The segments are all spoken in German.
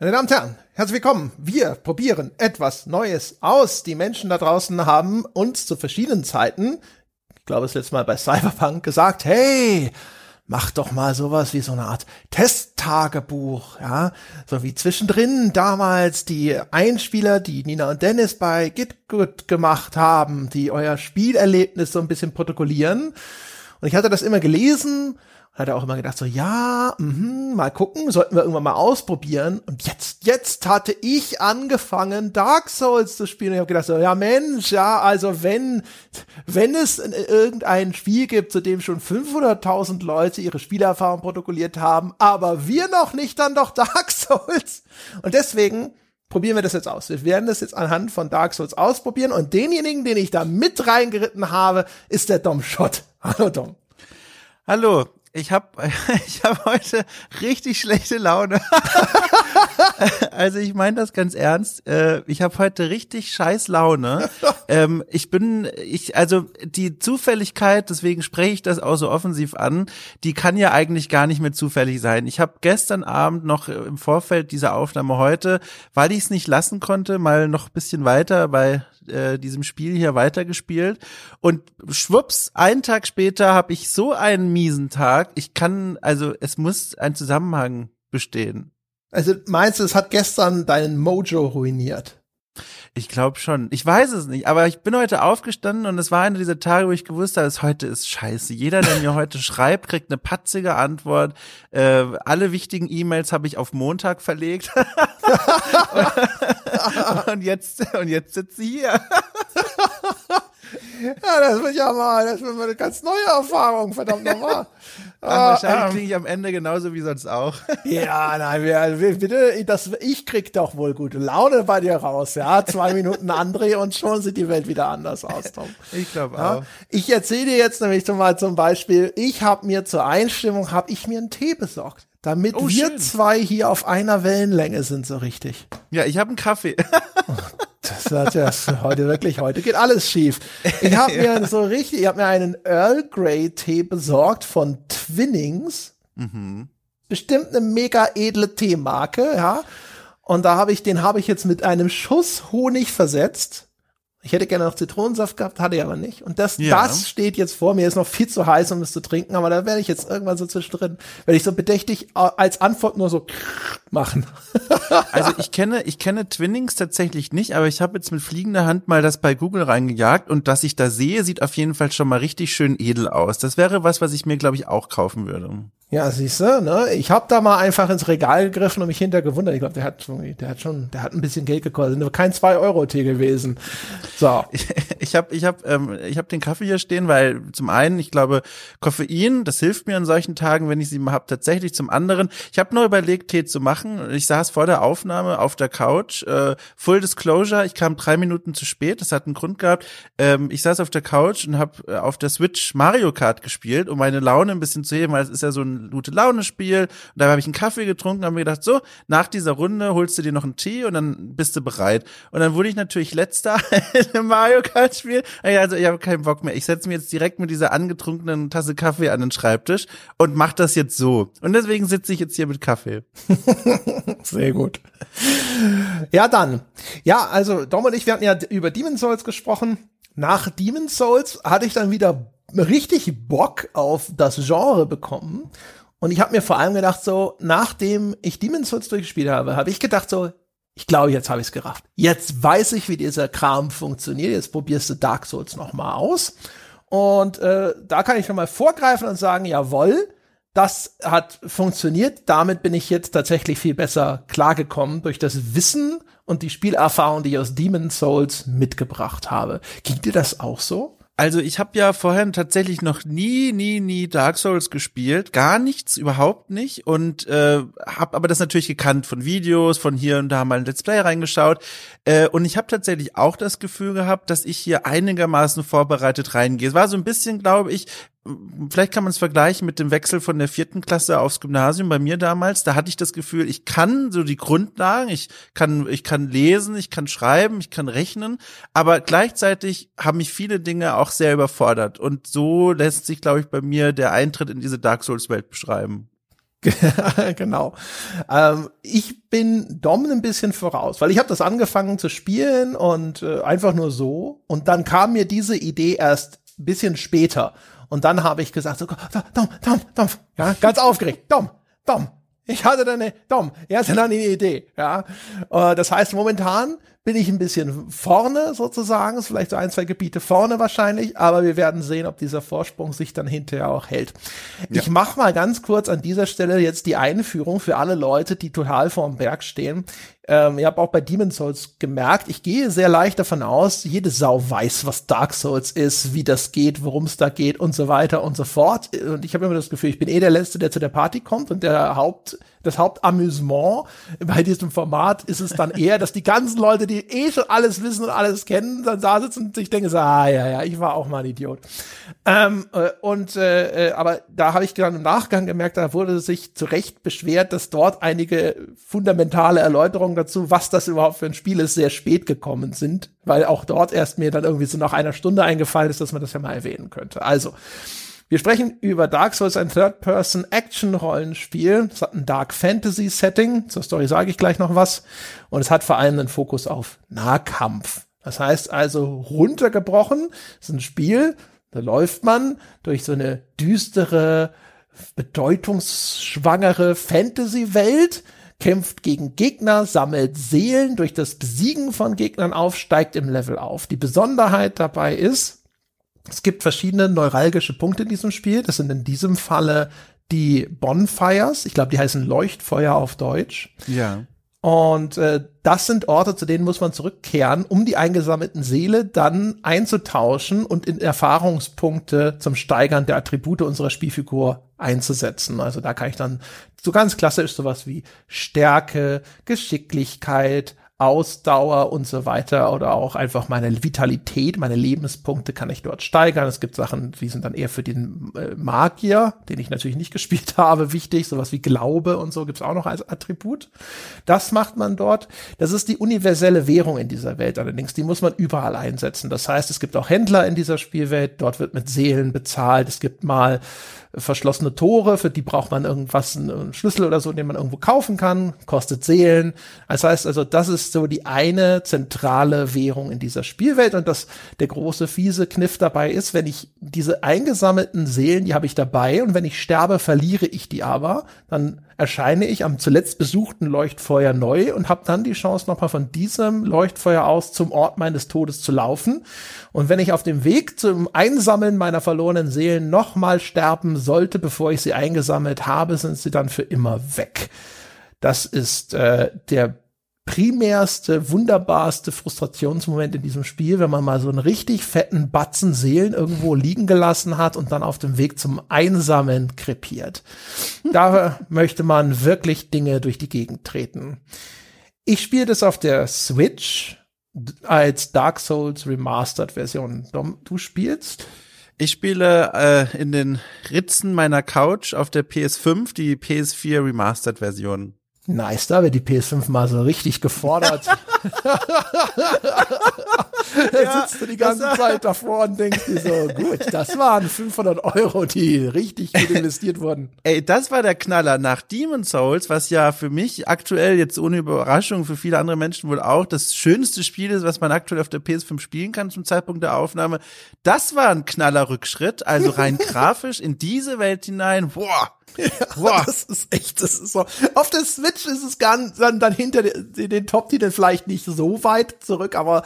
Meine Damen und Herren, herzlich willkommen. Wir probieren etwas Neues aus. Die Menschen da draußen haben uns zu verschiedenen Zeiten, ich glaube, es letzte Mal bei Cyberpunk gesagt, hey, mach doch mal sowas wie so eine Art Testtagebuch, ja, so wie zwischendrin damals die Einspieler, die Nina und Dennis bei GitGood gemacht haben, die euer Spielerlebnis so ein bisschen protokollieren. Und ich hatte das immer gelesen hat er auch immer gedacht, so, ja, mh, mal gucken, sollten wir irgendwann mal ausprobieren. Und jetzt, jetzt hatte ich angefangen, Dark Souls zu spielen. Und ich habe gedacht, so, ja Mensch, ja, also wenn, wenn es irgendein Spiel gibt, zu dem schon 500.000 Leute ihre Spielerfahrung protokolliert haben, aber wir noch nicht, dann doch Dark Souls. Und deswegen probieren wir das jetzt aus. Wir werden das jetzt anhand von Dark Souls ausprobieren. Und denjenigen, den ich da mit reingeritten habe, ist der Dom Schott. Hallo Dom. Hallo, ich habe ich hab heute richtig schlechte Laune. also ich meine das ganz ernst. Äh, ich habe heute richtig scheiß Laune. Ähm, ich bin, ich, also die Zufälligkeit, deswegen spreche ich das auch so offensiv an, die kann ja eigentlich gar nicht mehr zufällig sein. Ich habe gestern Abend noch im Vorfeld dieser Aufnahme heute, weil ich es nicht lassen konnte, mal noch bisschen weiter bei äh, diesem Spiel hier weitergespielt und schwupps, einen Tag später habe ich so einen miesen Tag. Ich kann, also es muss ein Zusammenhang bestehen. Also meinst du, es hat gestern deinen Mojo ruiniert? Ich glaube schon. Ich weiß es nicht, aber ich bin heute aufgestanden und es war einer dieser Tage, wo ich gewusst habe, dass heute ist scheiße. Jeder, der mir heute schreibt, kriegt eine patzige Antwort. Äh, alle wichtigen E-Mails habe ich auf Montag verlegt. und jetzt und jetzt sitze ich hier. Ja, das wird ja mal, das wird mal eine ganz neue Erfahrung, verdammt nochmal. Ah, wahrscheinlich ähm, klinge ich am Ende genauso wie sonst auch. ja, nein, wir, bitte, das, ich krieg doch wohl gute Laune bei dir raus, ja. Zwei Minuten André und schon sieht die Welt wieder anders aus, Tom. Ich glaube ja? auch. Ich erzähle dir jetzt nämlich zum, mal zum Beispiel, ich habe mir zur Einstimmung, habe ich mir einen Tee besorgt damit oh, wir schön. zwei hier auf einer Wellenlänge sind, so richtig. Ja, ich habe einen Kaffee. Das hat ja heute wirklich, heute geht alles schief. Ich habe mir so richtig, ich habe mir einen Earl Grey Tee besorgt von Twinnings. Mhm. Bestimmt eine mega edle Teemarke, ja. Und da habe ich, den habe ich jetzt mit einem Schuss Honig versetzt. Ich hätte gerne noch Zitronensaft gehabt, hatte ich aber nicht. Und das, ja. das steht jetzt vor mir, ist noch viel zu heiß, um es zu trinken, aber da werde ich jetzt irgendwann so zwischendrin, werde ich so bedächtig äh, als Antwort nur so machen. also ich kenne, ich kenne Twinnings tatsächlich nicht, aber ich habe jetzt mit fliegender Hand mal das bei Google reingejagt und das ich da sehe, sieht auf jeden Fall schon mal richtig schön edel aus. Das wäre was, was ich mir, glaube ich, auch kaufen würde. Ja, siehst du, ne? Ich habe da mal einfach ins Regal gegriffen und mich hinter gewundert. Ich glaube, der hat, der hat schon, der hat ein bisschen Geld gekostet. Nur kein 2-Euro-Tee gewesen. So. Ich habe ich hab, ähm, ich hab den Kaffee hier stehen, weil zum einen, ich glaube, Koffein, das hilft mir an solchen Tagen, wenn ich sie mal hab, tatsächlich. Zum anderen, ich habe nur überlegt, Tee zu machen. Ich saß vor der Aufnahme auf der Couch. Äh, Full Disclosure, ich kam drei Minuten zu spät. Das hat einen Grund gehabt. Ähm, ich saß auf der Couch und habe äh, auf der Switch Mario Kart gespielt, um meine Laune ein bisschen zu heben, weil es ist ja so ein gute Laune Spiel. Und da habe ich einen Kaffee getrunken, habe mir gedacht, so, nach dieser Runde holst du dir noch einen Tee und dann bist du bereit. Und dann wurde ich natürlich letzter im Mario Kart Spiel. Also ich habe keinen Bock mehr. Ich setze mir jetzt direkt mit dieser angetrunkenen Tasse Kaffee an den Schreibtisch und mach das jetzt so. Und deswegen sitze ich jetzt hier mit Kaffee. Sehr gut. Ja, dann. Ja, also Dom und ich, wir hatten ja über Demon's Souls gesprochen. Nach Demon's Souls hatte ich dann wieder richtig Bock auf das Genre bekommen. Und ich habe mir vor allem gedacht, so, nachdem ich Demon's Souls durchgespielt habe, habe ich gedacht, so, ich glaube, jetzt habe ich es gerafft. Jetzt weiß ich, wie dieser Kram funktioniert. Jetzt probierst du Dark Souls noch mal aus. Und äh, da kann ich schon mal vorgreifen und sagen, jawohl, das hat funktioniert. Damit bin ich jetzt tatsächlich viel besser klargekommen durch das Wissen und die Spielerfahrung, die ich aus Demon's Souls mitgebracht habe. Ging dir das auch so? Also ich habe ja vorher tatsächlich noch nie, nie, nie Dark Souls gespielt, gar nichts, überhaupt nicht. Und äh, habe aber das natürlich gekannt von Videos, von hier und da mal ein Let's Play reingeschaut. Äh, und ich habe tatsächlich auch das Gefühl gehabt, dass ich hier einigermaßen vorbereitet reingehe. Es war so ein bisschen, glaube ich, vielleicht kann man es vergleichen mit dem Wechsel von der vierten Klasse aufs Gymnasium bei mir damals. Da hatte ich das Gefühl, ich kann so die Grundlagen, ich kann, ich kann lesen, ich kann schreiben, ich kann rechnen, aber gleichzeitig haben mich viele Dinge auch sehr überfordert. Und so lässt sich, glaube ich, bei mir der Eintritt in diese Dark Souls Welt beschreiben. genau. Ähm, ich bin Dom ein bisschen voraus, weil ich habe das angefangen zu spielen und äh, einfach nur so. Und dann kam mir diese Idee erst bisschen später. Und dann habe ich gesagt, so, Dom, Dom, Dom, ja, ganz aufgeregt, Dom, Dom, ich hatte da eine, Dom, er hatte dann eine Idee, ja. Äh, das heißt, momentan bin ich ein bisschen vorne sozusagen, ist vielleicht so ein, zwei Gebiete vorne wahrscheinlich, aber wir werden sehen, ob dieser Vorsprung sich dann hinterher auch hält. Ja. Ich mache mal ganz kurz an dieser Stelle jetzt die Einführung für alle Leute, die total vorm Berg stehen. Ähm, ihr habt auch bei Demon's Souls gemerkt, ich gehe sehr leicht davon aus, jede Sau weiß, was Dark Souls ist, wie das geht, worum es da geht und so weiter und so fort. Und ich habe immer das Gefühl, ich bin eh der Letzte, der zu der Party kommt und der Haupt, das Hauptamüsement bei diesem Format ist es dann eher, dass die ganzen Leute, die eh schon alles wissen und alles kennen, dann da sitzen und ich denke so, ah ja, ja, ich war auch mal ein Idiot. Ähm, äh, und äh, äh, aber da habe ich dann im Nachgang gemerkt, da wurde sich zu Recht beschwert, dass dort einige fundamentale Erläuterungen dazu, was das überhaupt für ein Spiel ist, sehr spät gekommen sind, weil auch dort erst mir dann irgendwie so nach einer Stunde eingefallen ist, dass man das ja mal erwähnen könnte. Also, wir sprechen über Dark Souls, ein Third-Person-Action-Rollenspiel. Es hat ein Dark Fantasy-Setting. Zur Story sage ich gleich noch was. Und es hat vor allem einen Fokus auf Nahkampf. Das heißt also runtergebrochen, ist ein Spiel, da läuft man durch so eine düstere, bedeutungsschwangere Fantasy-Welt, kämpft gegen Gegner, sammelt Seelen durch das Besiegen von Gegnern auf, steigt im Level auf. Die Besonderheit dabei ist, es gibt verschiedene neuralgische Punkte in diesem Spiel. Das sind in diesem Falle die Bonfires. Ich glaube, die heißen Leuchtfeuer auf Deutsch. Ja. Und äh, das sind Orte, zu denen muss man zurückkehren, um die eingesammelten Seele dann einzutauschen und in Erfahrungspunkte zum Steigern der Attribute unserer Spielfigur einzusetzen. Also da kann ich dann so ganz klassisch sowas wie Stärke, Geschicklichkeit, Ausdauer und so weiter oder auch einfach meine Vitalität, meine Lebenspunkte kann ich dort steigern. Es gibt Sachen, die sind dann eher für den äh, Magier, den ich natürlich nicht gespielt habe, wichtig. Sowas wie Glaube und so gibt's auch noch als Attribut. Das macht man dort. Das ist die universelle Währung in dieser Welt allerdings. Die muss man überall einsetzen. Das heißt, es gibt auch Händler in dieser Spielwelt. Dort wird mit Seelen bezahlt. Es gibt mal verschlossene Tore, für die braucht man irgendwas, einen Schlüssel oder so, den man irgendwo kaufen kann, kostet Seelen. Das heißt also, das ist so die eine zentrale Währung in dieser Spielwelt. Und das der große fiese Kniff dabei ist, wenn ich diese eingesammelten Seelen, die habe ich dabei. Und wenn ich sterbe, verliere ich die aber, dann erscheine ich am zuletzt besuchten Leuchtfeuer neu und habe dann die Chance, nochmal von diesem Leuchtfeuer aus zum Ort meines Todes zu laufen. Und wenn ich auf dem Weg zum Einsammeln meiner verlorenen Seelen nochmal sterben sollte, bevor ich sie eingesammelt habe, sind sie dann für immer weg. Das ist äh, der primärste, wunderbarste Frustrationsmoment in diesem Spiel, wenn man mal so einen richtig fetten Batzen Seelen irgendwo liegen gelassen hat und dann auf dem Weg zum Einsammeln krepiert. Da möchte man wirklich Dinge durch die Gegend treten. Ich spiele das auf der Switch als Dark Souls Remastered Version. Dom, du spielst? Ich spiele äh, in den Ritzen meiner Couch auf der PS5 die PS4 Remastered Version. Nice, da wird die PS5 mal so richtig gefordert. da ja, sitzt du die ganze Zeit davor und denkst dir so, gut, das waren 500 Euro, die richtig gut investiert wurden. Ey, das war der Knaller nach Demon Souls, was ja für mich aktuell jetzt ohne Überraschung für viele andere Menschen wohl auch das schönste Spiel ist, was man aktuell auf der PS5 spielen kann zum Zeitpunkt der Aufnahme. Das war ein Knallerrückschritt, also rein grafisch in diese Welt hinein. Boah, ja, wow. Das ist echt, das ist so. Auf der Switch ist es gar dann, dann hinter den, den Top-Titeln vielleicht nicht so weit zurück, aber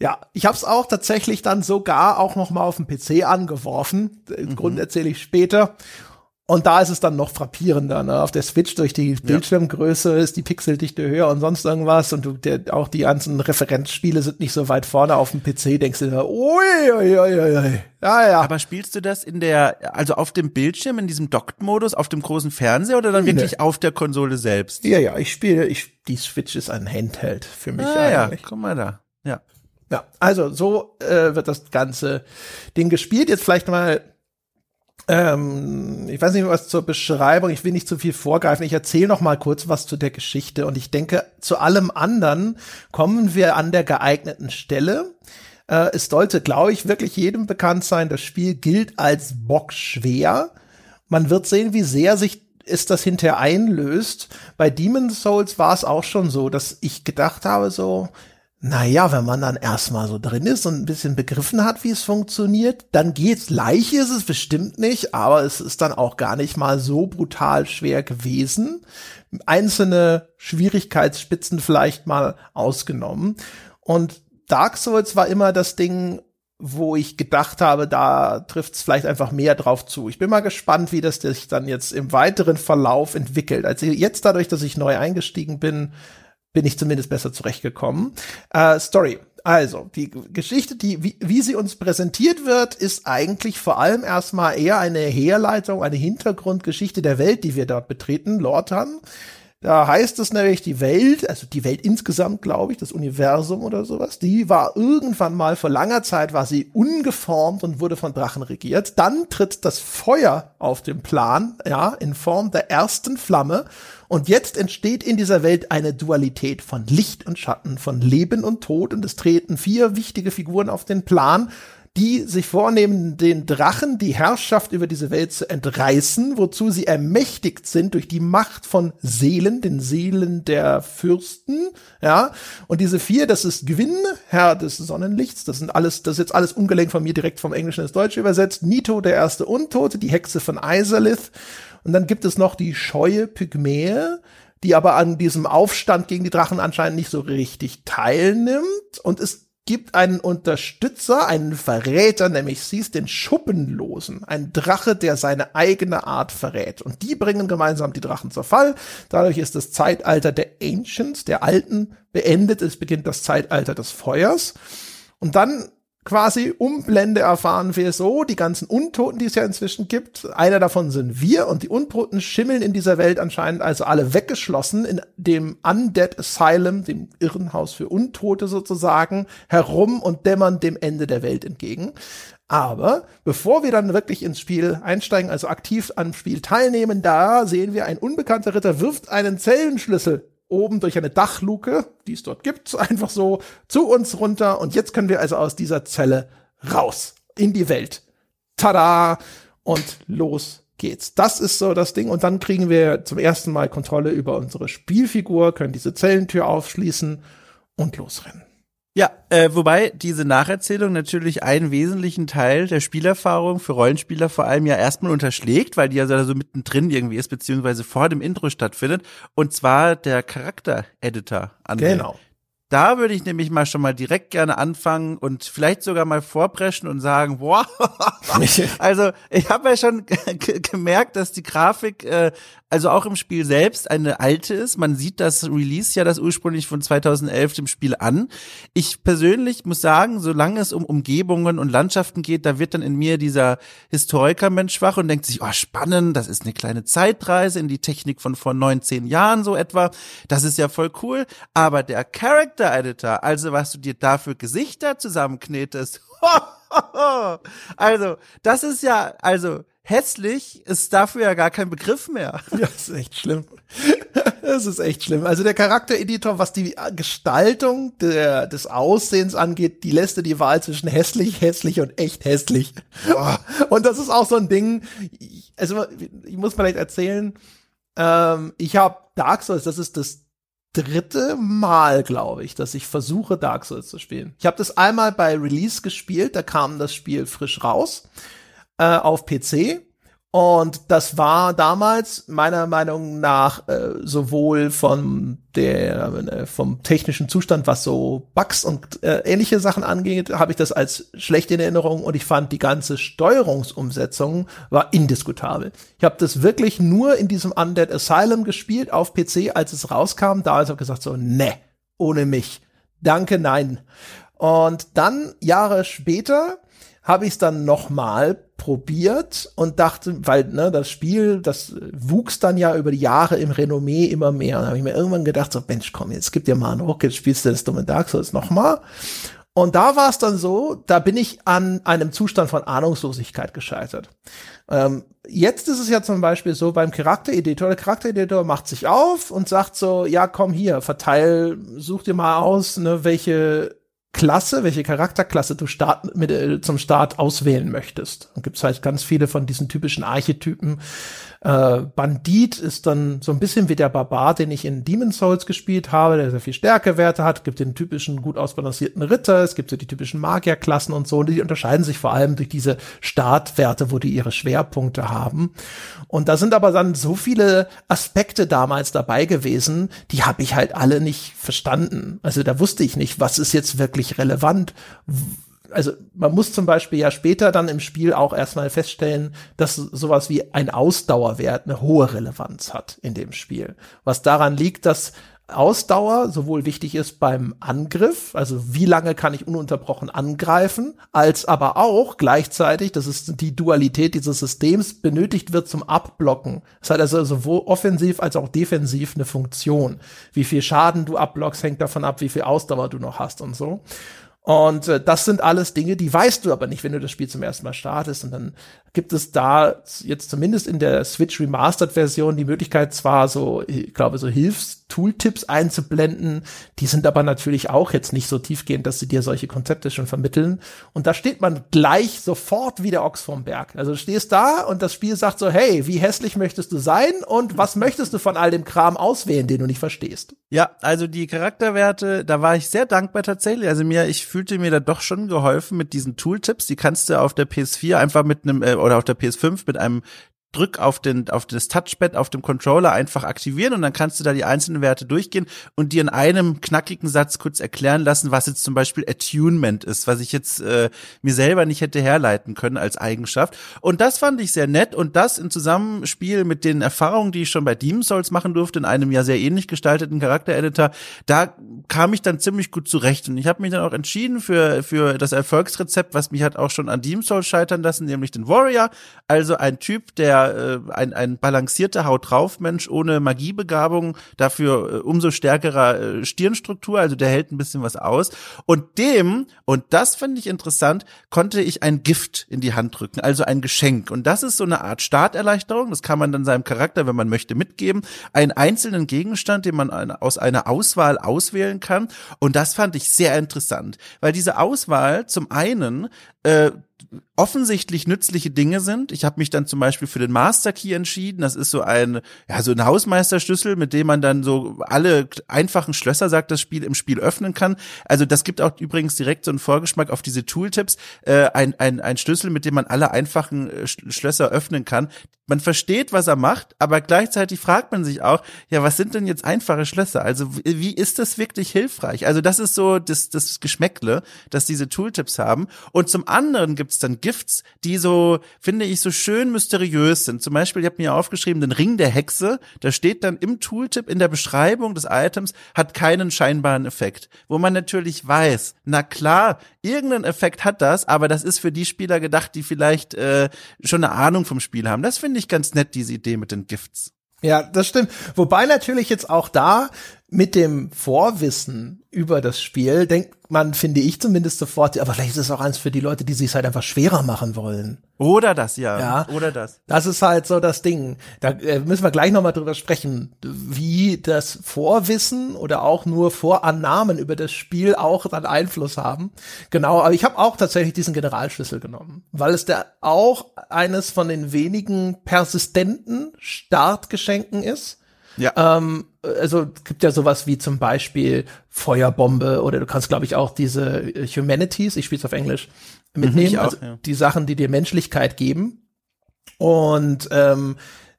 ja, ich habe es auch tatsächlich dann sogar auch noch mal auf dem PC angeworfen. Den mhm. Grund erzähle ich später. Und da ist es dann noch frappierender. Ne? Auf der Switch durch die Bildschirmgröße ist die Pixeldichte höher und sonst irgendwas. Und du, der, auch die ganzen Referenzspiele sind nicht so weit vorne auf dem PC. Denkst du, ui, ui, ui, ui. Ja, ja. Aber spielst du das in der, also auf dem Bildschirm, in diesem Docked-Modus, auf dem großen Fernseher oder dann wirklich nee. auf der Konsole selbst? Ja, ja, ich spiele, ich, die Switch ist ein Handheld für mich ah, eigentlich. Ja, guck mal da. Ja. Ja, also so äh, wird das ganze Ding gespielt. Jetzt vielleicht mal ähm, ich weiß nicht was zur Beschreibung, ich will nicht zu viel vorgreifen. Ich erzähle noch mal kurz was zu der Geschichte und ich denke, zu allem anderen kommen wir an der geeigneten Stelle. Äh, es sollte, glaube ich, wirklich jedem bekannt sein, das Spiel gilt als bockschwer. Man wird sehen, wie sehr sich es das hinterher einlöst. Bei Demon's Souls war es auch schon so, dass ich gedacht habe, so, naja, wenn man dann erstmal so drin ist und ein bisschen begriffen hat, wie es funktioniert, dann geht's. Leicht ist es bestimmt nicht, aber es ist dann auch gar nicht mal so brutal schwer gewesen. Einzelne Schwierigkeitsspitzen vielleicht mal ausgenommen. Und Dark Souls war immer das Ding, wo ich gedacht habe, da trifft es vielleicht einfach mehr drauf zu. Ich bin mal gespannt, wie das sich dann jetzt im weiteren Verlauf entwickelt. Also jetzt dadurch, dass ich neu eingestiegen bin, bin ich zumindest besser zurechtgekommen. Äh, Story. Also, die Geschichte, die, wie, wie sie uns präsentiert wird, ist eigentlich vor allem erstmal eher eine Herleitung, eine Hintergrundgeschichte der Welt, die wir dort betreten, Lortan. Da heißt es nämlich, die Welt, also die Welt insgesamt, glaube ich, das Universum oder sowas, die war irgendwann mal vor langer Zeit war sie ungeformt und wurde von Drachen regiert. Dann tritt das Feuer auf den Plan, ja, in Form der ersten Flamme. Und jetzt entsteht in dieser Welt eine Dualität von Licht und Schatten, von Leben und Tod. Und es treten vier wichtige Figuren auf den Plan die sich vornehmen, den Drachen die Herrschaft über diese Welt zu entreißen, wozu sie ermächtigt sind durch die Macht von Seelen, den Seelen der Fürsten, ja. Und diese vier, das ist Gwyn, Herr des Sonnenlichts, das sind alles, das ist jetzt alles ungelenkt von mir direkt vom Englischen ins Deutsche übersetzt, Nito, der erste Untote, die Hexe von Iserlith, und dann gibt es noch die scheue Pygmäe, die aber an diesem Aufstand gegen die Drachen anscheinend nicht so richtig teilnimmt. Und es gibt einen Unterstützer, einen Verräter, nämlich sie ist den Schuppenlosen, ein Drache, der seine eigene Art verrät. Und die bringen gemeinsam die Drachen zur Fall. Dadurch ist das Zeitalter der Ancients, der Alten, beendet. Es beginnt das Zeitalter des Feuers. Und dann quasi Umblende erfahren wir so, die ganzen Untoten, die es ja inzwischen gibt, einer davon sind wir und die Untoten schimmeln in dieser Welt anscheinend also alle weggeschlossen in dem Undead Asylum, dem Irrenhaus für Untote sozusagen, herum und dämmern dem Ende der Welt entgegen. Aber bevor wir dann wirklich ins Spiel einsteigen, also aktiv am Spiel teilnehmen, da sehen wir, ein unbekannter Ritter wirft einen Zellenschlüssel oben durch eine Dachluke, die es dort gibt, einfach so zu uns runter. Und jetzt können wir also aus dieser Zelle raus in die Welt. Tada! Und los geht's. Das ist so das Ding. Und dann kriegen wir zum ersten Mal Kontrolle über unsere Spielfigur, können diese Zellentür aufschließen und losrennen. Ja, äh, wobei diese Nacherzählung natürlich einen wesentlichen Teil der Spielerfahrung für Rollenspieler vor allem ja erstmal unterschlägt, weil die ja so mittendrin irgendwie ist, beziehungsweise vor dem Intro stattfindet. Und zwar der Charakter-Editor. Genau. Da würde ich nämlich mal schon mal direkt gerne anfangen und vielleicht sogar mal vorpreschen und sagen, wow, also ich habe ja schon gemerkt, dass die Grafik äh, also auch im Spiel selbst eine alte ist. Man sieht das Release ja das ursprünglich von 2011 dem Spiel an. Ich persönlich muss sagen, solange es um Umgebungen und Landschaften geht, da wird dann in mir dieser Historikermensch wach und denkt sich, oh spannend, das ist eine kleine Zeitreise in die Technik von vor 19 Jahren so etwa. Das ist ja voll cool. Aber der Character Editor, also was du dir da für Gesichter zusammenknetest, also das ist ja, also hässlich ist dafür ja gar kein Begriff mehr. Ja, das ist echt schlimm. Das ist echt schlimm. Also der Charaktereditor, was die Gestaltung der, des Aussehens angeht, die lässt dir die Wahl zwischen hässlich, hässlich und echt hässlich. Boah. Und das ist auch so ein Ding. Also ich muss vielleicht erzählen, ähm, ich habe Dark Souls, das ist das dritte Mal, glaube ich, dass ich versuche, Dark Souls zu spielen. Ich habe das einmal bei Release gespielt, da kam das Spiel frisch raus äh, auf PC. Und das war damals meiner Meinung nach äh, sowohl von der äh, vom technischen Zustand, was so Bugs und äh, ähnliche Sachen angeht, habe ich das als schlecht in Erinnerung und ich fand die ganze Steuerungsumsetzung war indiskutabel. Ich habe das wirklich nur in diesem Undead Asylum gespielt auf PC, als es rauskam. Da habe ich gesagt so, ne, ohne mich, danke, nein. Und dann Jahre später habe ich es dann noch mal probiert und dachte, weil ne, das Spiel, das wuchs dann ja über die Jahre im Renommee immer mehr. Und habe ich mir irgendwann gedacht, so Mensch, komm, jetzt gib dir mal einen Ruck, jetzt spielst du das dumme Dark Souls noch mal. Und da war es dann so, da bin ich an einem Zustand von Ahnungslosigkeit gescheitert. Ähm, jetzt ist es ja zum Beispiel so beim Charaktereditor, der Charaktereditor macht sich auf und sagt so, ja, komm hier, verteil, such dir mal aus, ne, welche Klasse, welche Charakterklasse du start, mit, äh, zum Start auswählen möchtest. Und gibt's halt ganz viele von diesen typischen Archetypen. Äh, Bandit ist dann so ein bisschen wie der Barbar, den ich in Demon's Souls gespielt habe, der sehr viel Stärkewerte hat. Gibt den typischen gut ausbalancierten Ritter, es gibt so die typischen Magierklassen und so. Und die unterscheiden sich vor allem durch diese Startwerte, wo die ihre Schwerpunkte haben. Und da sind aber dann so viele Aspekte damals dabei gewesen, die habe ich halt alle nicht verstanden. Also da wusste ich nicht, was ist jetzt wirklich relevant. Also man muss zum Beispiel ja später dann im Spiel auch erstmal feststellen, dass sowas wie ein Ausdauerwert eine hohe Relevanz hat in dem Spiel. Was daran liegt, dass Ausdauer sowohl wichtig ist beim Angriff, also wie lange kann ich ununterbrochen angreifen, als aber auch gleichzeitig, das ist die Dualität dieses Systems, benötigt wird zum Abblocken. Es hat also sowohl offensiv als auch defensiv eine Funktion. Wie viel Schaden du abblockst, hängt davon ab, wie viel Ausdauer du noch hast und so. Und äh, das sind alles Dinge, die weißt du aber nicht, wenn du das Spiel zum ersten Mal startest. Und dann gibt es da jetzt zumindest in der Switch Remastered Version die Möglichkeit, zwar so, ich glaube, so Hilfs Tooltips einzublenden. Die sind aber natürlich auch jetzt nicht so tiefgehend, dass sie dir solche Konzepte schon vermitteln. Und da steht man gleich sofort wie der Ochs vom Berg. Also du stehst da und das Spiel sagt so, hey, wie hässlich möchtest du sein und was möchtest du von all dem Kram auswählen, den du nicht verstehst? Ja, also die Charakterwerte, da war ich sehr dankbar tatsächlich. Also mir, ich fühlte mir da doch schon geholfen mit diesen Tooltips. Die kannst du auf der PS4 einfach mit einem, äh, oder auf der PS5 mit einem drück auf den auf das Touchpad auf dem Controller einfach aktivieren und dann kannst du da die einzelnen Werte durchgehen und dir in einem knackigen Satz kurz erklären lassen, was jetzt zum Beispiel Attunement ist, was ich jetzt äh, mir selber nicht hätte herleiten können als Eigenschaft. Und das fand ich sehr nett und das im Zusammenspiel mit den Erfahrungen, die ich schon bei Demon's Souls machen durfte, in einem ja sehr ähnlich gestalteten Charaktereditor, da kam ich dann ziemlich gut zurecht und ich habe mich dann auch entschieden für für das Erfolgsrezept, was mich hat auch schon an Demon's Souls scheitern lassen, nämlich den Warrior, also ein Typ, der äh, ein, ein balancierter Haut drauf Mensch ohne Magiebegabung, dafür äh, umso stärkerer äh, Stirnstruktur, also der hält ein bisschen was aus. Und dem, und das finde ich interessant, konnte ich ein Gift in die Hand drücken, also ein Geschenk. Und das ist so eine Art Starterleichterung, das kann man dann seinem Charakter, wenn man möchte, mitgeben. Einen einzelnen Gegenstand, den man aus einer Auswahl auswählen kann. Und das fand ich sehr interessant, weil diese Auswahl zum einen äh, offensichtlich nützliche Dinge sind. Ich habe mich dann zum Beispiel für den Master Key entschieden. Das ist so ein, ja, so ein Hausmeisterschlüssel, mit dem man dann so alle einfachen Schlösser, sagt das Spiel, im Spiel öffnen kann. Also das gibt auch übrigens direkt so einen Vorgeschmack auf diese Tooltips. Äh, ein, ein, ein Schlüssel, mit dem man alle einfachen äh, Schlösser öffnen kann. Man versteht, was er macht, aber gleichzeitig fragt man sich auch, ja, was sind denn jetzt einfache Schlösser? Also wie ist das wirklich hilfreich? Also das ist so das, das Geschmäckle, dass diese Tooltips haben. Und zum anderen gibt's dann Gifts, die so, finde ich, so schön mysteriös sind. Zum Beispiel, ich habe mir aufgeschrieben, den Ring der Hexe, da steht dann im Tooltip in der Beschreibung des Items, hat keinen scheinbaren Effekt. Wo man natürlich weiß, na klar, irgendeinen Effekt hat das, aber das ist für die Spieler gedacht, die vielleicht äh, schon eine Ahnung vom Spiel haben. Das finde ich ganz nett, diese Idee mit den Gifts. Ja, das stimmt. Wobei natürlich jetzt auch da mit dem Vorwissen über das Spiel denkt man, finde ich zumindest sofort, aber vielleicht ist es auch eins für die Leute, die sich halt einfach schwerer machen wollen. Oder das, ja. ja. Oder das. Das ist halt so das Ding. Da äh, müssen wir gleich nochmal drüber sprechen, wie das Vorwissen oder auch nur Vorannahmen über das Spiel auch dann Einfluss haben. Genau, aber ich habe auch tatsächlich diesen Generalschlüssel genommen, weil es da auch eines von den wenigen persistenten Startgeschenken ist ja. Ähm, also gibt ja sowas wie zum Beispiel Feuerbombe oder du kannst, glaube ich, auch diese äh, Humanities, ich spiele es auf Englisch, mitnehmen. Mhm, auch, also ja. die Sachen, die dir Menschlichkeit geben. Und ähm,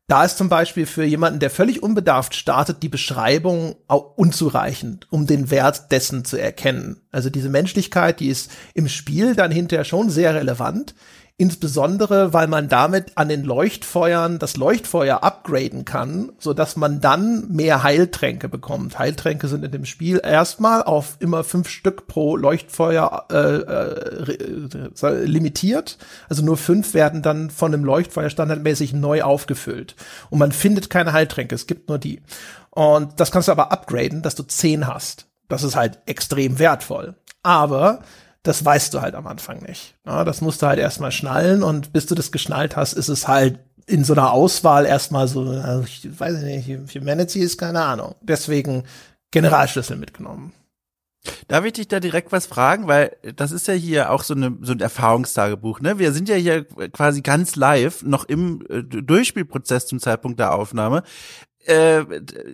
da ist zum Beispiel für jemanden, der völlig unbedarft startet, die Beschreibung auch unzureichend, um den Wert dessen zu erkennen. Also diese Menschlichkeit, die ist im Spiel dann hinterher schon sehr relevant. Insbesondere, weil man damit an den Leuchtfeuern das Leuchtfeuer upgraden kann, so dass man dann mehr Heiltränke bekommt. Heiltränke sind in dem Spiel erstmal auf immer fünf Stück pro Leuchtfeuer äh, äh, limitiert. Also nur fünf werden dann von dem Leuchtfeuer standardmäßig neu aufgefüllt. Und man findet keine Heiltränke, es gibt nur die. Und das kannst du aber upgraden, dass du zehn hast. Das ist halt extrem wertvoll. Aber das weißt du halt am Anfang nicht. Ja, das musst du halt erstmal schnallen und bis du das geschnallt hast, ist es halt in so einer Auswahl erstmal so, also ich weiß nicht, Humanity ist keine Ahnung. Deswegen Generalschlüssel mitgenommen. Darf ich dich da direkt was fragen? Weil das ist ja hier auch so, eine, so ein Erfahrungstagebuch. Ne? Wir sind ja hier quasi ganz live, noch im äh, Durchspielprozess zum Zeitpunkt der Aufnahme äh,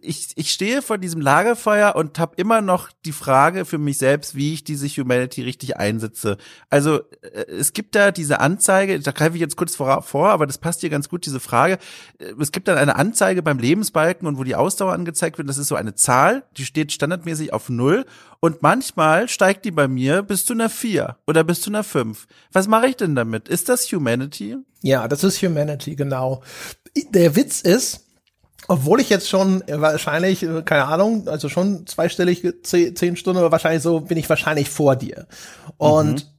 ich, ich stehe vor diesem Lagerfeuer und habe immer noch die Frage für mich selbst, wie ich diese Humanity richtig einsetze. Also äh, es gibt da diese Anzeige, da greife ich jetzt kurz vor, vor, aber das passt hier ganz gut, diese Frage. Äh, es gibt dann eine Anzeige beim Lebensbalken und wo die Ausdauer angezeigt wird, das ist so eine Zahl, die steht standardmäßig auf null und manchmal steigt die bei mir bis zu einer vier oder bis zu einer fünf. Was mache ich denn damit? Ist das Humanity? Ja, das ist Humanity, genau. Der Witz ist, obwohl ich jetzt schon wahrscheinlich, äh, keine Ahnung, also schon zweistellig zehn Stunden, aber wahrscheinlich so bin ich wahrscheinlich vor dir. Und mhm.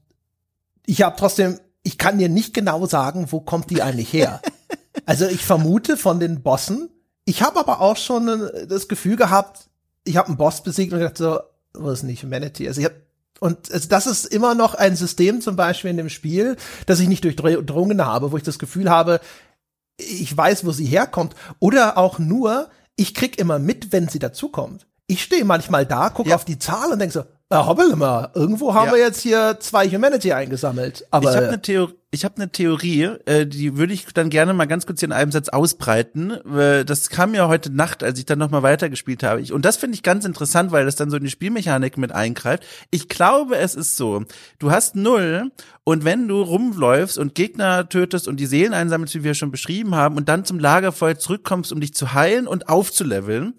ich habe trotzdem, ich kann dir nicht genau sagen, wo kommt die eigentlich her. also ich vermute von den Bossen. Ich habe aber auch schon äh, das Gefühl gehabt, ich habe einen Boss besiegt und dachte so, was ist nicht Humanity? Also ich hab, und also das ist immer noch ein System zum Beispiel in dem Spiel, das ich nicht durchdrungen habe, wo ich das Gefühl habe, ich weiß, wo sie herkommt. Oder auch nur, ich krieg immer mit, wenn sie dazukommt. Ich stehe manchmal da, gucke ja. auf die Zahl und denke so, äh, hoppel mal, irgendwo haben ja. wir jetzt hier zwei Humanity eingesammelt. Aber ich habe eine Theorie, ich habe eine Theorie, äh, die würde ich dann gerne mal ganz kurz hier in einem Satz ausbreiten. Das kam ja heute Nacht, als ich dann noch mal weitergespielt habe. Ich, und das finde ich ganz interessant, weil das dann so in die Spielmechanik mit eingreift. Ich glaube, es ist so: Du hast null und wenn du rumläufst und Gegner tötest und die Seelen einsammelst, wie wir schon beschrieben haben, und dann zum Lagerfeuer zurückkommst, um dich zu heilen und aufzuleveln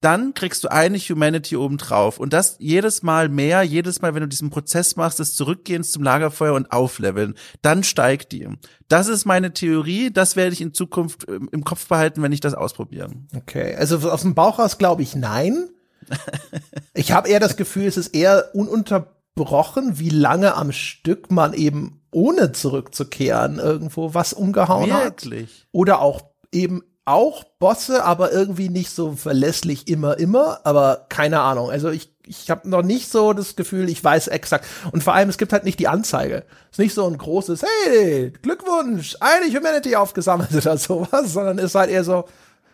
dann kriegst du eine Humanity obendrauf. Und das jedes Mal mehr, jedes Mal, wenn du diesen Prozess machst, des Zurückgehens zum Lagerfeuer und Aufleveln, dann steigt die. Das ist meine Theorie, das werde ich in Zukunft im Kopf behalten, wenn ich das ausprobiere. Okay, also aus dem Bauch raus glaube ich nein. ich habe eher das Gefühl, es ist eher ununterbrochen, wie lange am Stück man eben ohne zurückzukehren irgendwo was umgehauen Wirklich? hat. Oder auch eben auch Bosse, aber irgendwie nicht so verlässlich immer, immer. Aber keine Ahnung. Also ich, ich habe noch nicht so das Gefühl, ich weiß exakt. Und vor allem, es gibt halt nicht die Anzeige. Es ist nicht so ein großes, hey, Glückwunsch, eine Humanity aufgesammelt oder sowas, sondern ist halt eher so,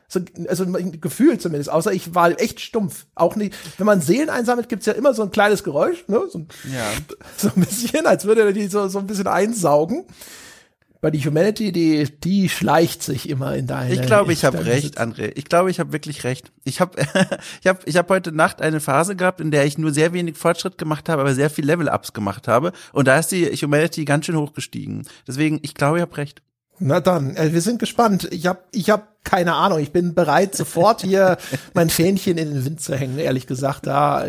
so also ein Gefühl zumindest. Außer ich war echt stumpf. Auch nicht, wenn man Seelen einsammelt, gibt's ja immer so ein kleines Geräusch, ne? So, ja. so ein bisschen, als würde er die so, so ein bisschen einsaugen. Weil die Humanity, die, die schleicht sich immer in deine. Ich glaube, ich habe recht, André. Ich glaube, ich habe wirklich recht. Ich habe ich hab, ich hab heute Nacht eine Phase gehabt, in der ich nur sehr wenig Fortschritt gemacht habe, aber sehr viel Level-Ups gemacht habe. Und da ist die Humanity ganz schön hochgestiegen. Deswegen, ich glaube, ich habe recht. Na dann, äh, wir sind gespannt. Ich habe ich hab keine Ahnung. Ich bin bereit, sofort hier mein Fähnchen in den Wind zu hängen, ehrlich gesagt. Da,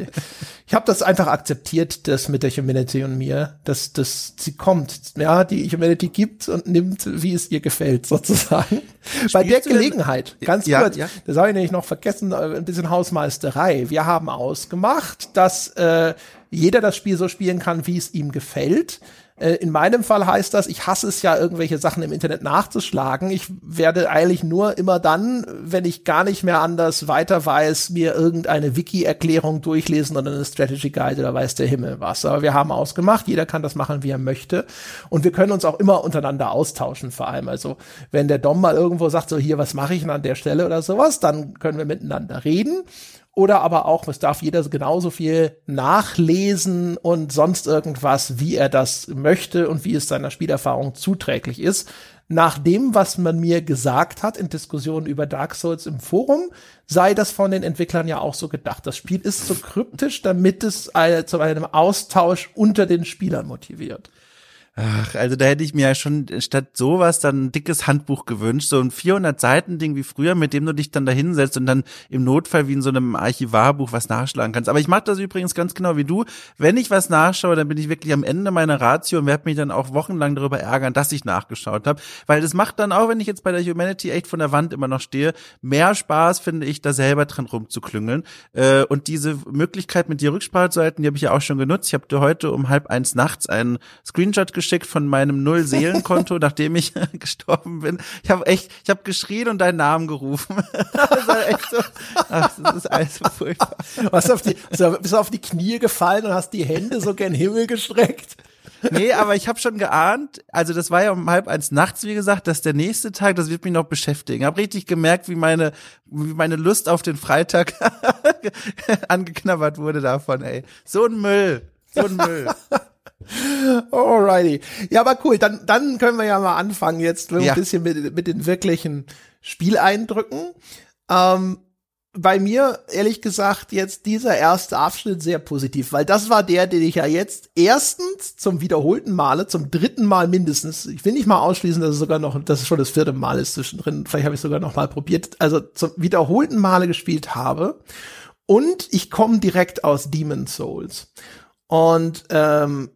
ich habe das einfach akzeptiert, das mit der Humanity und mir, dass, dass sie kommt. Ja, die Humanity gibt und nimmt, wie es ihr gefällt, sozusagen. Spielst Bei der Gelegenheit, ganz ja, kurz, ja. das habe ich nämlich noch vergessen, äh, ein bisschen Hausmeisterei. Wir haben ausgemacht, dass äh, jeder das Spiel so spielen kann, wie es ihm gefällt. Äh, in meinem Fall heißt das, ich hasse es ja, irgendwelche Sachen im Internet nachzuschlagen. Ich werde eigentlich nur immer dann, wenn ich gar nicht mehr anders weiter weiß, mir irgendeine Wiki-Erklärung durchlesen oder eine Strategy Guide oder weiß der Himmel was. Aber wir haben ausgemacht, jeder kann das machen, wie er möchte. Und wir können uns auch immer untereinander austauschen, vor allem. Also, wenn der Dom mal irgendwo sagt, so hier, was mache ich denn an der Stelle oder sowas, dann können wir miteinander reden oder aber auch, es darf jeder genauso viel nachlesen und sonst irgendwas, wie er das möchte und wie es seiner Spielerfahrung zuträglich ist. Nach dem, was man mir gesagt hat in Diskussionen über Dark Souls im Forum, sei das von den Entwicklern ja auch so gedacht. Das Spiel ist so kryptisch, damit es zu einem Austausch unter den Spielern motiviert. Ach, also da hätte ich mir ja schon statt sowas dann ein dickes Handbuch gewünscht, so ein 400 Seiten Ding wie früher, mit dem du dich dann da hinsetzt und dann im Notfall wie in so einem Archivarbuch was nachschlagen kannst. Aber ich mache das übrigens ganz genau wie du. Wenn ich was nachschaue, dann bin ich wirklich am Ende meiner Ratio und werde mich dann auch wochenlang darüber ärgern, dass ich nachgeschaut habe, weil das macht dann auch, wenn ich jetzt bei der Humanity echt von der Wand immer noch stehe, mehr Spaß finde ich, da selber dran rumzuklüngeln. Äh, und diese Möglichkeit mit dir Rücksprache zu halten, die habe ich ja auch schon genutzt. Ich habe dir heute um halb eins nachts einen Screenshot geschickt geschickt von meinem Null-Seelenkonto, nachdem ich gestorben bin. Ich habe echt, ich habe geschrien und deinen Namen gerufen. das war echt so, ach, das ist alles so furchtbar. Was auf die, bist du auf die Knie gefallen und hast die Hände so gern Himmel gestreckt? Nee, aber ich habe schon geahnt, also das war ja um halb eins nachts, wie gesagt, dass der nächste Tag, das wird mich noch beschäftigen. Hab richtig gemerkt, wie meine, wie meine Lust auf den Freitag angeknabbert wurde davon, ey. So ein Müll. So ein Müll. Alrighty. Ja, aber cool. Dann, dann können wir ja mal anfangen jetzt ein Ja. bisschen mit, mit den wirklichen Spieleindrücken. Ähm, bei mir, ehrlich gesagt, jetzt dieser erste Abschnitt sehr positiv, weil das war der, den ich ja jetzt erstens zum wiederholten Male, zum dritten Mal mindestens, ich will nicht mal ausschließen, dass es sogar noch, dass es schon das vierte Mal ist zwischendrin, vielleicht habe ich sogar noch mal probiert, also zum wiederholten Male gespielt habe. Und ich komme direkt aus Demon's Souls. Und ähm,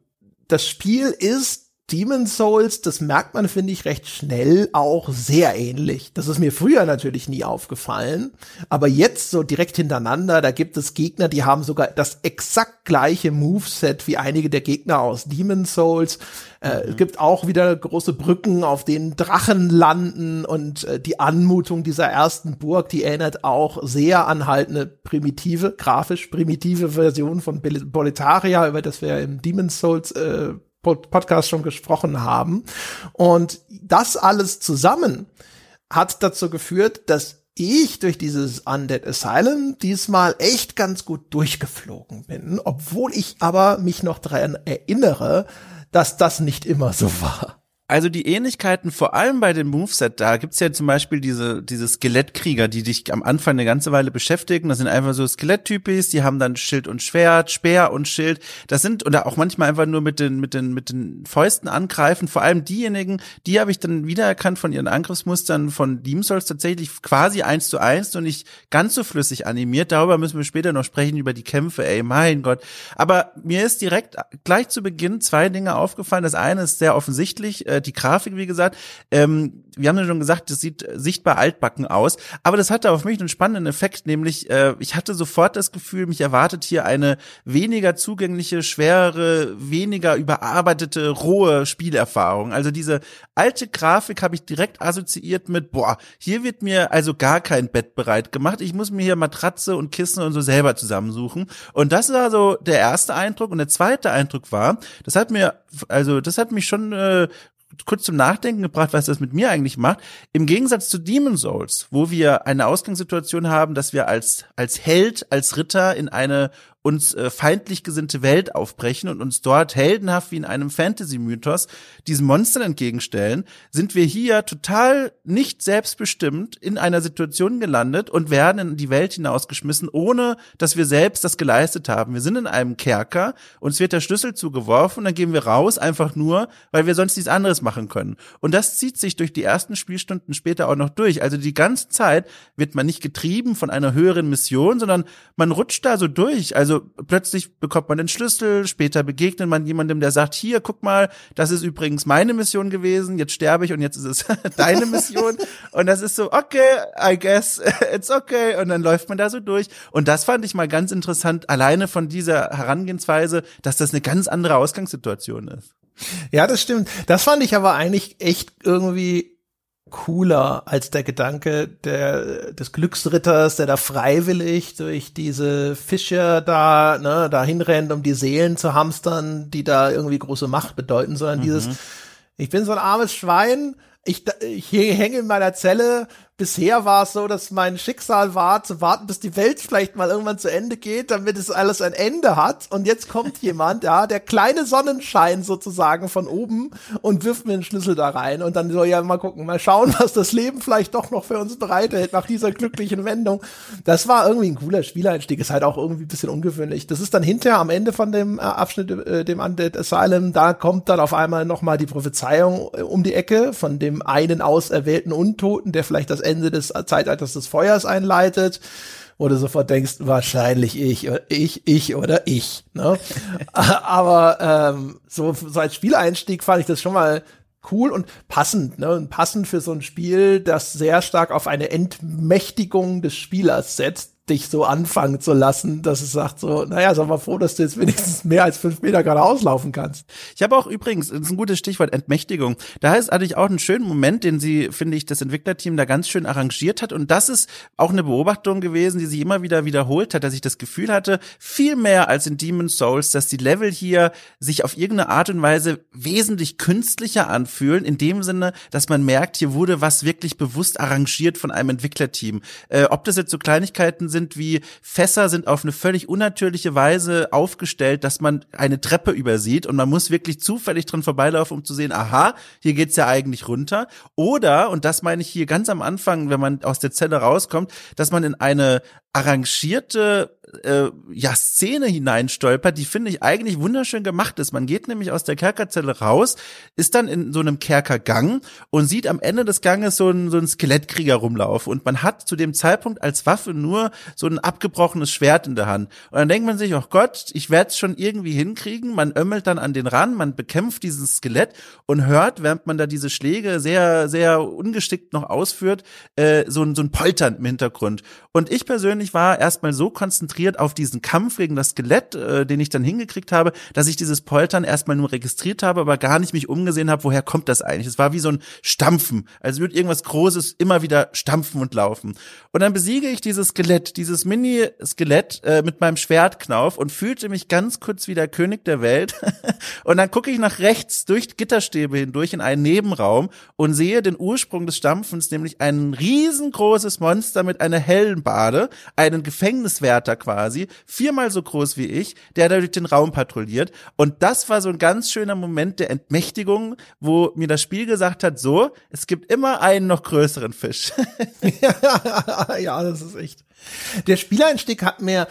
das Spiel ist Demon's Souls, das merkt man, finde ich, recht schnell auch sehr ähnlich. Das ist mir früher natürlich nie aufgefallen, aber jetzt so direkt hintereinander, da gibt es Gegner, die haben sogar das exakt gleiche Moveset wie einige der Gegner aus Demon's Souls. Äh, Es gibt auch wieder große Brücken, auf denen Drachen landen und äh, die Anmutung dieser ersten Burg, die erinnert auch sehr an halt eine primitive, grafisch primitive Version von Boletaria, über das wir im Demon's Souls äh, Podcast schon gesprochen haben. Und das alles zusammen hat dazu geführt, dass ich durch dieses Undead Asylum diesmal echt ganz gut durchgeflogen bin, obwohl ich aber mich noch daran erinnere, dass das nicht immer so war. Also die Ähnlichkeiten, vor allem bei dem Moveset, da gibt's ja zum Beispiel diese, diese Skelettkrieger, die dich am Anfang eine ganze Weile beschäftigen. Das sind einfach so Skeletttypis, die haben dann Schild und Schwert, Speer und Schild. Das sind, oder auch manchmal einfach nur mit den, mit den, mit den Fäusten angreifen. Vor allem diejenigen, die habe ich dann wiedererkannt von ihren Angriffsmustern von Demon Souls tatsächlich quasi eins zu eins und nicht ganz so flüssig animiert. Darüber müssen wir später noch sprechen, über die Kämpfe, ey, mein Gott. Aber mir ist direkt gleich zu Beginn zwei Dinge aufgefallen. Das eine ist sehr offensichtlich, äh, die Grafik, wie gesagt. Ähm, wir haben ja schon gesagt, das sieht sichtbar altbacken aus, aber das hatte auf mich einen spannenden Effekt, nämlich äh, ich hatte sofort das Gefühl, mich erwartet hier eine weniger zugängliche, schwerere, weniger überarbeitete, rohe Spielerfahrung. Also diese alte Grafik habe ich direkt assoziiert mit, boah, hier wird mir also gar kein Bett bereit gemacht. Ich muss mir hier Matratze und Kissen und so selber zusammensuchen. Und das war so der erste Eindruck. Und der zweite Eindruck war, das hat mir, also das hat mich schon äh, kurz zum Nachdenken gebracht, was das mit mir eigentlich macht. Im Gegensatz zu Demon Souls, wo wir eine Ausgangssituation haben, dass wir als, als Held, als Ritter in eine uns äh, feindlich gesinnte Welt aufbrechen und uns dort heldenhaft wie in einem Fantasy-Mythos diesen Monstern entgegenstellen, sind wir hier total nicht selbstbestimmt in einer Situation gelandet und werden in die Welt hinausgeschmissen, ohne dass wir selbst das geleistet haben. Wir sind in einem Kerker, uns wird der Schlüssel zugeworfen dann gehen wir raus, einfach nur, weil wir sonst nichts anderes machen können. Und das zieht sich durch die ersten Spielstunden später auch noch durch. Also die ganze Zeit wird man nicht getrieben von einer höheren Mission, sondern man rutscht da so durch. Plötzlich bekommt man den Schlüssel, später begegnet man jemandem, der sagt, hier, guck mal, das ist übrigens meine Mission gewesen, jetzt sterbe ich und jetzt ist es deine Mission. Und das ist so, okay, I guess, it's okay. Und dann läuft man da so durch. Und das fand ich mal ganz interessant, alleine von dieser Herangehensweise, dass das eine ganz andere Ausgangssituation ist. Ja, das stimmt. Das fand ich aber eigentlich echt irgendwie cooler als der Gedanke der, des Glücksritters, der da freiwillig durch diese Fische da, ne, da hinrennt, um die Seelen zu hamstern, die da irgendwie große Macht bedeuten, sondern dieses, ich bin so ein armes Schwein, ich, ich hänge in meiner Zelle, bisher war es so, dass mein Schicksal war, zu warten, bis die Welt vielleicht mal irgendwann zu Ende geht, damit es alles ein Ende hat. Und jetzt kommt jemand, ja, der kleine Sonnenschein sozusagen von oben und wirft mir einen Schlüssel da rein. Und dann soll ja mal gucken, mal schauen, was das Leben vielleicht doch noch für uns bereithält nach dieser glücklichen Wendung. Das war irgendwie ein cooler Spieleinstieg. Ist halt auch irgendwie ein bisschen ungewöhnlich. Das ist dann hinterher am Ende von dem äh, Abschnitt, äh, dem Undead Asylum, da kommt dann auf einmal noch mal die Prophezeiung äh, um die Ecke von dem einen auserwählten Untoten, der vielleicht das Ende des Zeitalters des Feuers einleitet, wo du sofort denkst, wahrscheinlich ich, ich, ich oder ich. Ne? Aber ähm, so, so als Spieleinstieg fand ich das schon mal cool und passend, ne? Und passend für so ein Spiel, das sehr stark auf eine Entmächtigung des Spielers setzt, dich so anfangen zu lassen, dass es sagt so, naja, sag mal froh, dass du jetzt wenigstens mehr als fünf Meter gerade auslaufen kannst. Ich habe auch übrigens, das ist ein gutes Stichwort, Entmächtigung. Da ist hatte ich auch einen schönen Moment, den sie, finde ich, das Entwicklerteam da ganz schön arrangiert hat. Und das ist auch eine Beobachtung gewesen, die sich immer wieder wiederholt hat, dass ich das Gefühl hatte, viel mehr als in Demon's Souls, dass die Level hier sich auf irgendeine Art und Weise wesentlich künstlicher anfühlen, in dem Sinne, dass man merkt, hier wurde was wirklich bewusst arrangiert von einem Entwicklerteam. Äh, ob das jetzt so Kleinigkeiten sind wie Fässer sind auf eine völlig unnatürliche Weise aufgestellt, dass man eine Treppe übersieht und man muss wirklich zufällig dran vorbeilaufen, um zu sehen, aha, hier geht's ja eigentlich runter. Oder, und das meine ich hier ganz am Anfang, wenn man aus der Zelle rauskommt, dass man in eine arrangierte äh, ja Szene hineinstolpert, die finde ich eigentlich wunderschön gemacht ist. Man geht nämlich aus der Kerkerzelle raus, ist dann in so einem Kerkergang und sieht am Ende des Ganges so einen so einen Skelettkrieger rumlaufen und man hat zu dem Zeitpunkt als Waffe nur so ein abgebrochenes Schwert in der Hand. Und dann denkt man sich, oh Gott, ich werde es schon irgendwie hinkriegen. Man ömmelt dann an den Rand, man bekämpft dieses Skelett und hört, während man da diese Schläge sehr sehr ungeschickt noch ausführt, äh, so ein so ein Poltern im Hintergrund. Und ich persönlich war erstmal so konzentriert konzentriert auf diesen Kampf gegen das Skelett, äh, den ich dann hingekriegt habe, dass ich dieses Poltern erstmal nur registriert habe, aber gar nicht mich umgesehen habe, woher kommt das eigentlich. Es war wie so ein Stampfen, als würde irgendwas Großes immer wieder stampfen und laufen. Und dann besiege ich dieses Skelett, dieses Mini-Skelett äh, mit meinem Schwertknauf und fühlte mich ganz kurz wie der König der Welt. und dann gucke ich nach rechts durch Gitterstäbe hindurch in einen Nebenraum und sehe den Ursprung des Stampfens, nämlich ein riesengroßes Monster mit einer hellen Bade, einen Gefängniswärter quasi viermal so groß wie ich, der da durch den Raum patrouilliert. Und das war so ein ganz schöner Moment der Entmächtigung, wo mir das Spiel gesagt hat, so, es gibt immer einen noch größeren Fisch. ja, das ist echt. Der Spieleinstieg hat mir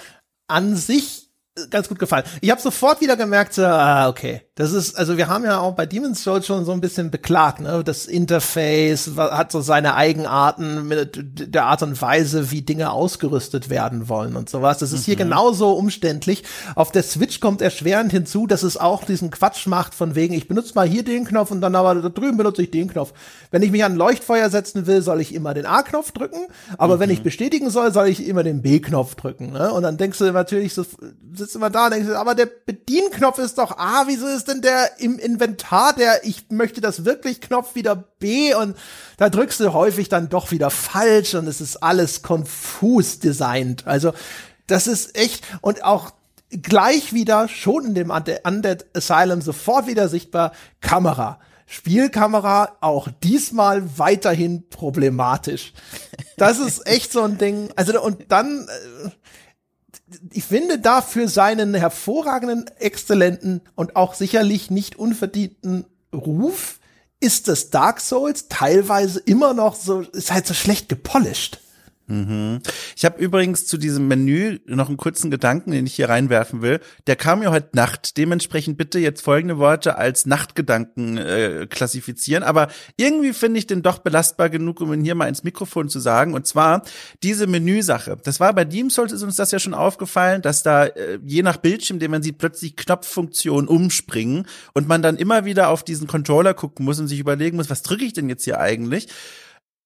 an sich ganz gut gefallen. Ich habe sofort wieder gemerkt, so, ah, okay, das ist, also wir haben ja auch bei Demon's Souls schon so ein bisschen beklagt, ne? Das Interface hat so seine Eigenarten mit der Art und Weise, wie Dinge ausgerüstet werden wollen und sowas. Das ist mhm. hier genauso umständlich. Auf der Switch kommt erschwerend hinzu, dass es auch diesen Quatsch macht von wegen, ich benutze mal hier den Knopf und dann aber da drüben benutze ich den Knopf. Wenn ich mich an ein Leuchtfeuer setzen will, soll ich immer den A-Knopf drücken, aber mhm. wenn ich mhm. bestätigen soll, soll ich immer den B-Knopf drücken, ne? Und dann denkst du natürlich so, sitzt immer da und denkst, aber der Bedienknopf ist doch A, wieso ist denn der im Inventar der ich möchte das wirklich Knopf wieder B und da drückst du häufig dann doch wieder falsch und es ist alles konfus designt. Also das ist echt und auch gleich wieder schon in dem Undead Asylum sofort wieder sichtbar Kamera. Spielkamera auch diesmal weiterhin problematisch. Das ist echt so ein Ding. Also und dann äh, ich finde dafür seinen hervorragenden, exzellenten und auch sicherlich nicht unverdienten Ruf ist das Dark Souls teilweise immer noch so, ist halt so schlecht gepolished. Mhm. Ich habe übrigens zu diesem Menü noch einen kurzen Gedanken, den ich hier reinwerfen will. Der kam ja heute Nacht. Dementsprechend bitte jetzt folgende Worte als Nachtgedanken äh, klassifizieren. Aber irgendwie finde ich den doch belastbar genug, um ihn hier mal ins Mikrofon zu sagen. Und zwar diese Menüsache. Das war bei Deem Souls ist uns das ja schon aufgefallen, dass da äh, je nach Bildschirm, den man sieht, plötzlich Knopffunktionen umspringen und man dann immer wieder auf diesen Controller gucken muss und sich überlegen muss, was drücke ich denn jetzt hier eigentlich?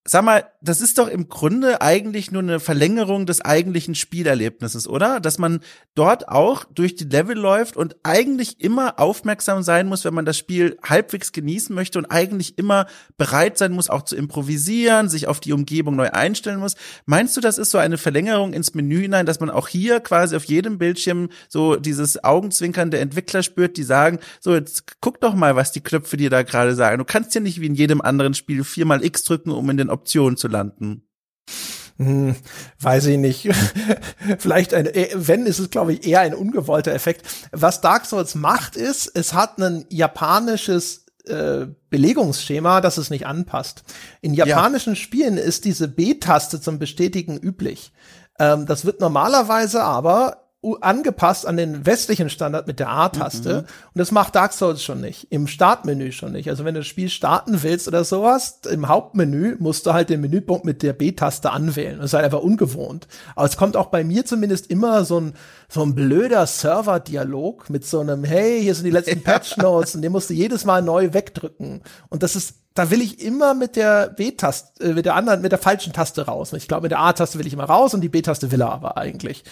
Sag mal, das ist doch im Grunde eigentlich nur eine Verlängerung des eigentlichen Spielerlebnisses, oder? Dass man dort auch durch die Level läuft und eigentlich immer aufmerksam sein muss, wenn man das Spiel halbwegs genießen möchte und eigentlich immer bereit sein muss, auch zu improvisieren, sich auf die Umgebung neu einstellen muss. Meinst du, das ist so eine Verlängerung ins Menü hinein, dass man auch hier quasi auf jedem Bildschirm so dieses Augenzwinkern der Entwickler spürt, die sagen, so jetzt guck doch mal, was die Knöpfe dir da gerade sagen. Du kannst ja nicht wie in jedem anderen Spiel viermal X drücken, um in den Option zu landen? Hm, weiß ich nicht. Vielleicht ein, äh, wenn ist es, glaube ich, eher ein ungewollter Effekt. Was Dark Souls macht, ist, es hat ein japanisches äh, Belegungsschema, das es nicht anpasst. In japanischen ja. Spielen ist diese B-Taste zum Bestätigen üblich. Ähm, das wird normalerweise aber angepasst an den westlichen Standard mit der A-Taste. Mhm. Und das macht Dark Souls schon nicht. Im Startmenü schon nicht. Also wenn du das Spiel starten willst oder sowas, im Hauptmenü musst du halt den Menüpunkt mit der B-Taste anwählen. Das ist halt einfach ungewohnt. Aber es kommt auch bei mir zumindest immer so ein, so ein blöder Server-Dialog mit so einem, hey, hier sind die letzten Patch Notes und den musst du jedes Mal neu wegdrücken. Und das ist da will ich immer mit der B-Taste, äh, mit der anderen, mit der falschen Taste raus. Ich glaube, mit der A-Taste will ich immer raus und die B-Taste will er aber eigentlich.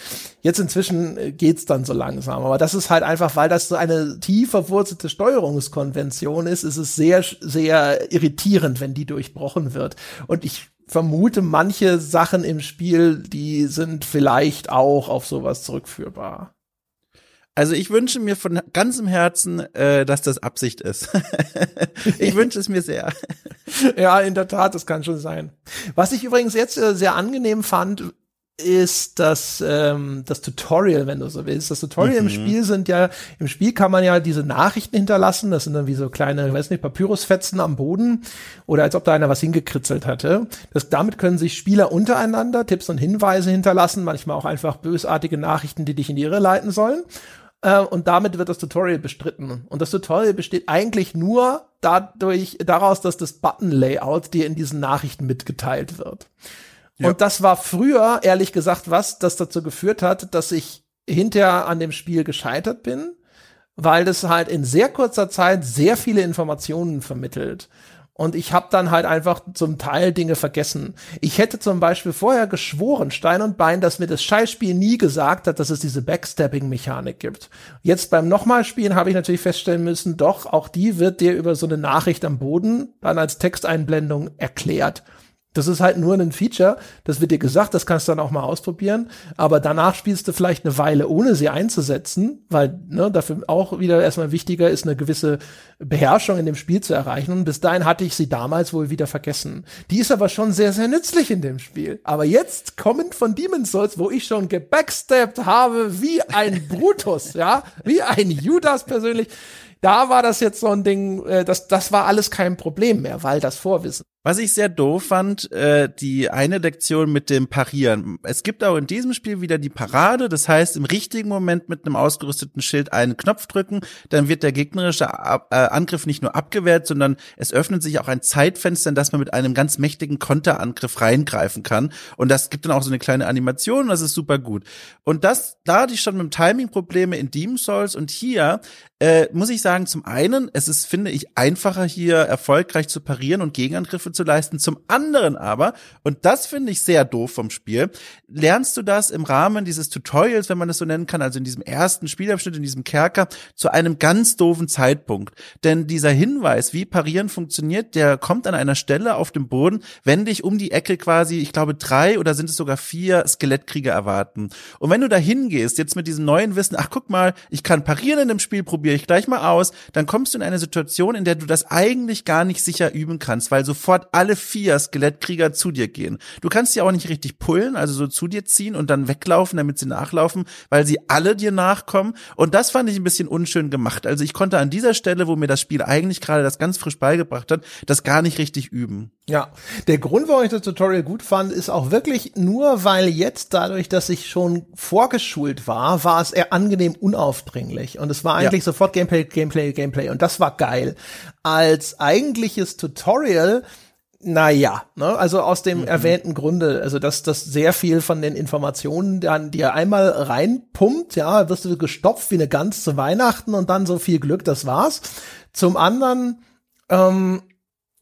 Jetzt inzwischen äh, geht's dann so langsam. Aber das ist halt einfach, weil das so eine tief verwurzelte Steuerungskonvention ist, ist es sehr, sehr irritierend, wenn die durchbrochen wird. Und ich vermute, manche Sachen im Spiel, die sind vielleicht auch auf sowas zurückführbar. Also ich wünsche mir von ganzem Herzen, äh, dass das Absicht ist. ich wünsche es mir sehr. Ja, in der Tat, das kann schon sein. Was ich übrigens jetzt äh, sehr angenehm fand, ist das, ähm, das Tutorial, wenn du so willst. Das Tutorial mhm. im Spiel sind ja, im Spiel kann man ja diese Nachrichten hinterlassen. Das sind dann wie so kleine, ich weiß nicht, Papyrusfetzen am Boden oder als ob da einer was hingekritzelt hatte. Das, damit können sich Spieler untereinander Tipps und Hinweise hinterlassen, manchmal auch einfach bösartige Nachrichten, die dich in die Irre leiten sollen. Äh, und damit wird das Tutorial bestritten. Und das Tutorial besteht eigentlich nur dadurch, daraus, dass das Button-Layout dir in diesen Nachrichten mitgeteilt wird. Ja. Und das war früher, ehrlich gesagt, was, das dazu geführt hat, dass ich hinterher an dem Spiel gescheitert bin, weil das halt in sehr kurzer Zeit sehr viele Informationen vermittelt. Und ich habe dann halt einfach zum Teil Dinge vergessen. Ich hätte zum Beispiel vorher geschworen, Stein und Bein, dass mir das Scheißspiel nie gesagt hat, dass es diese Backstabbing-Mechanik gibt. Jetzt beim Nochmalspielen habe ich natürlich feststellen müssen, doch, auch die wird dir über so eine Nachricht am Boden dann als Texteinblendung erklärt. Das ist halt nur ein Feature, das wird dir gesagt, das kannst du dann auch mal ausprobieren, aber danach spielst du vielleicht eine Weile, ohne sie einzusetzen, weil ne, dafür auch wieder erstmal wichtiger ist, eine gewisse Beherrschung in dem Spiel zu erreichen. Und bis dahin hatte ich sie damals wohl wieder vergessen. Die ist aber schon sehr, sehr nützlich in dem Spiel. Aber jetzt kommend von Demon's Souls, wo ich schon gebacksteppt habe wie ein Brutus, ja, wie ein Judas persönlich, da war das jetzt so ein Ding, äh, das, das war alles kein Problem mehr, weil das Vorwissen. Was ich sehr doof fand, äh, die eine Lektion mit dem Parieren. Es gibt auch in diesem Spiel wieder die Parade, das heißt im richtigen Moment mit einem ausgerüsteten Schild einen Knopf drücken, dann wird der gegnerische Ab äh, Angriff nicht nur abgewehrt, sondern es öffnet sich auch ein Zeitfenster, in das man mit einem ganz mächtigen Konterangriff reingreifen kann. Und das gibt dann auch so eine kleine Animation, das ist super gut. Und das, da hatte ich schon mit Timing Probleme in Demon's Souls und hier äh, muss ich sagen, zum einen, es ist, finde ich, einfacher hier erfolgreich zu parieren und Gegenangriffe zu leisten. Zum anderen aber, und das finde ich sehr doof vom Spiel, lernst du das im Rahmen dieses Tutorials, wenn man es so nennen kann, also in diesem ersten Spielabschnitt, in diesem Kerker, zu einem ganz doofen Zeitpunkt. Denn dieser Hinweis, wie parieren funktioniert, der kommt an einer Stelle auf dem Boden, wenn dich um die Ecke quasi, ich glaube, drei oder sind es sogar vier Skelettkrieger erwarten. Und wenn du da hingehst, jetzt mit diesem neuen Wissen, ach guck mal, ich kann parieren in dem Spiel, probiere ich gleich mal aus, dann kommst du in eine Situation, in der du das eigentlich gar nicht sicher üben kannst, weil sofort alle vier Skelettkrieger zu dir gehen. Du kannst sie auch nicht richtig pullen, also so zu dir ziehen und dann weglaufen, damit sie nachlaufen, weil sie alle dir nachkommen. Und das fand ich ein bisschen unschön gemacht. Also ich konnte an dieser Stelle, wo mir das Spiel eigentlich gerade das ganz frisch beigebracht hat, das gar nicht richtig üben. Ja, der Grund, warum ich das Tutorial gut fand, ist auch wirklich nur, weil jetzt dadurch, dass ich schon vorgeschult war, war es eher angenehm unaufdringlich. Und es war eigentlich ja. sofort Gameplay, Gameplay, Gameplay. Und das war geil. Als eigentliches Tutorial naja, ne, also aus dem mhm. erwähnten Grunde, also dass das sehr viel von den Informationen dann dir einmal reinpumpt, ja, wirst du gestopft wie eine Gans zu Weihnachten und dann so viel Glück, das war's. Zum anderen ähm,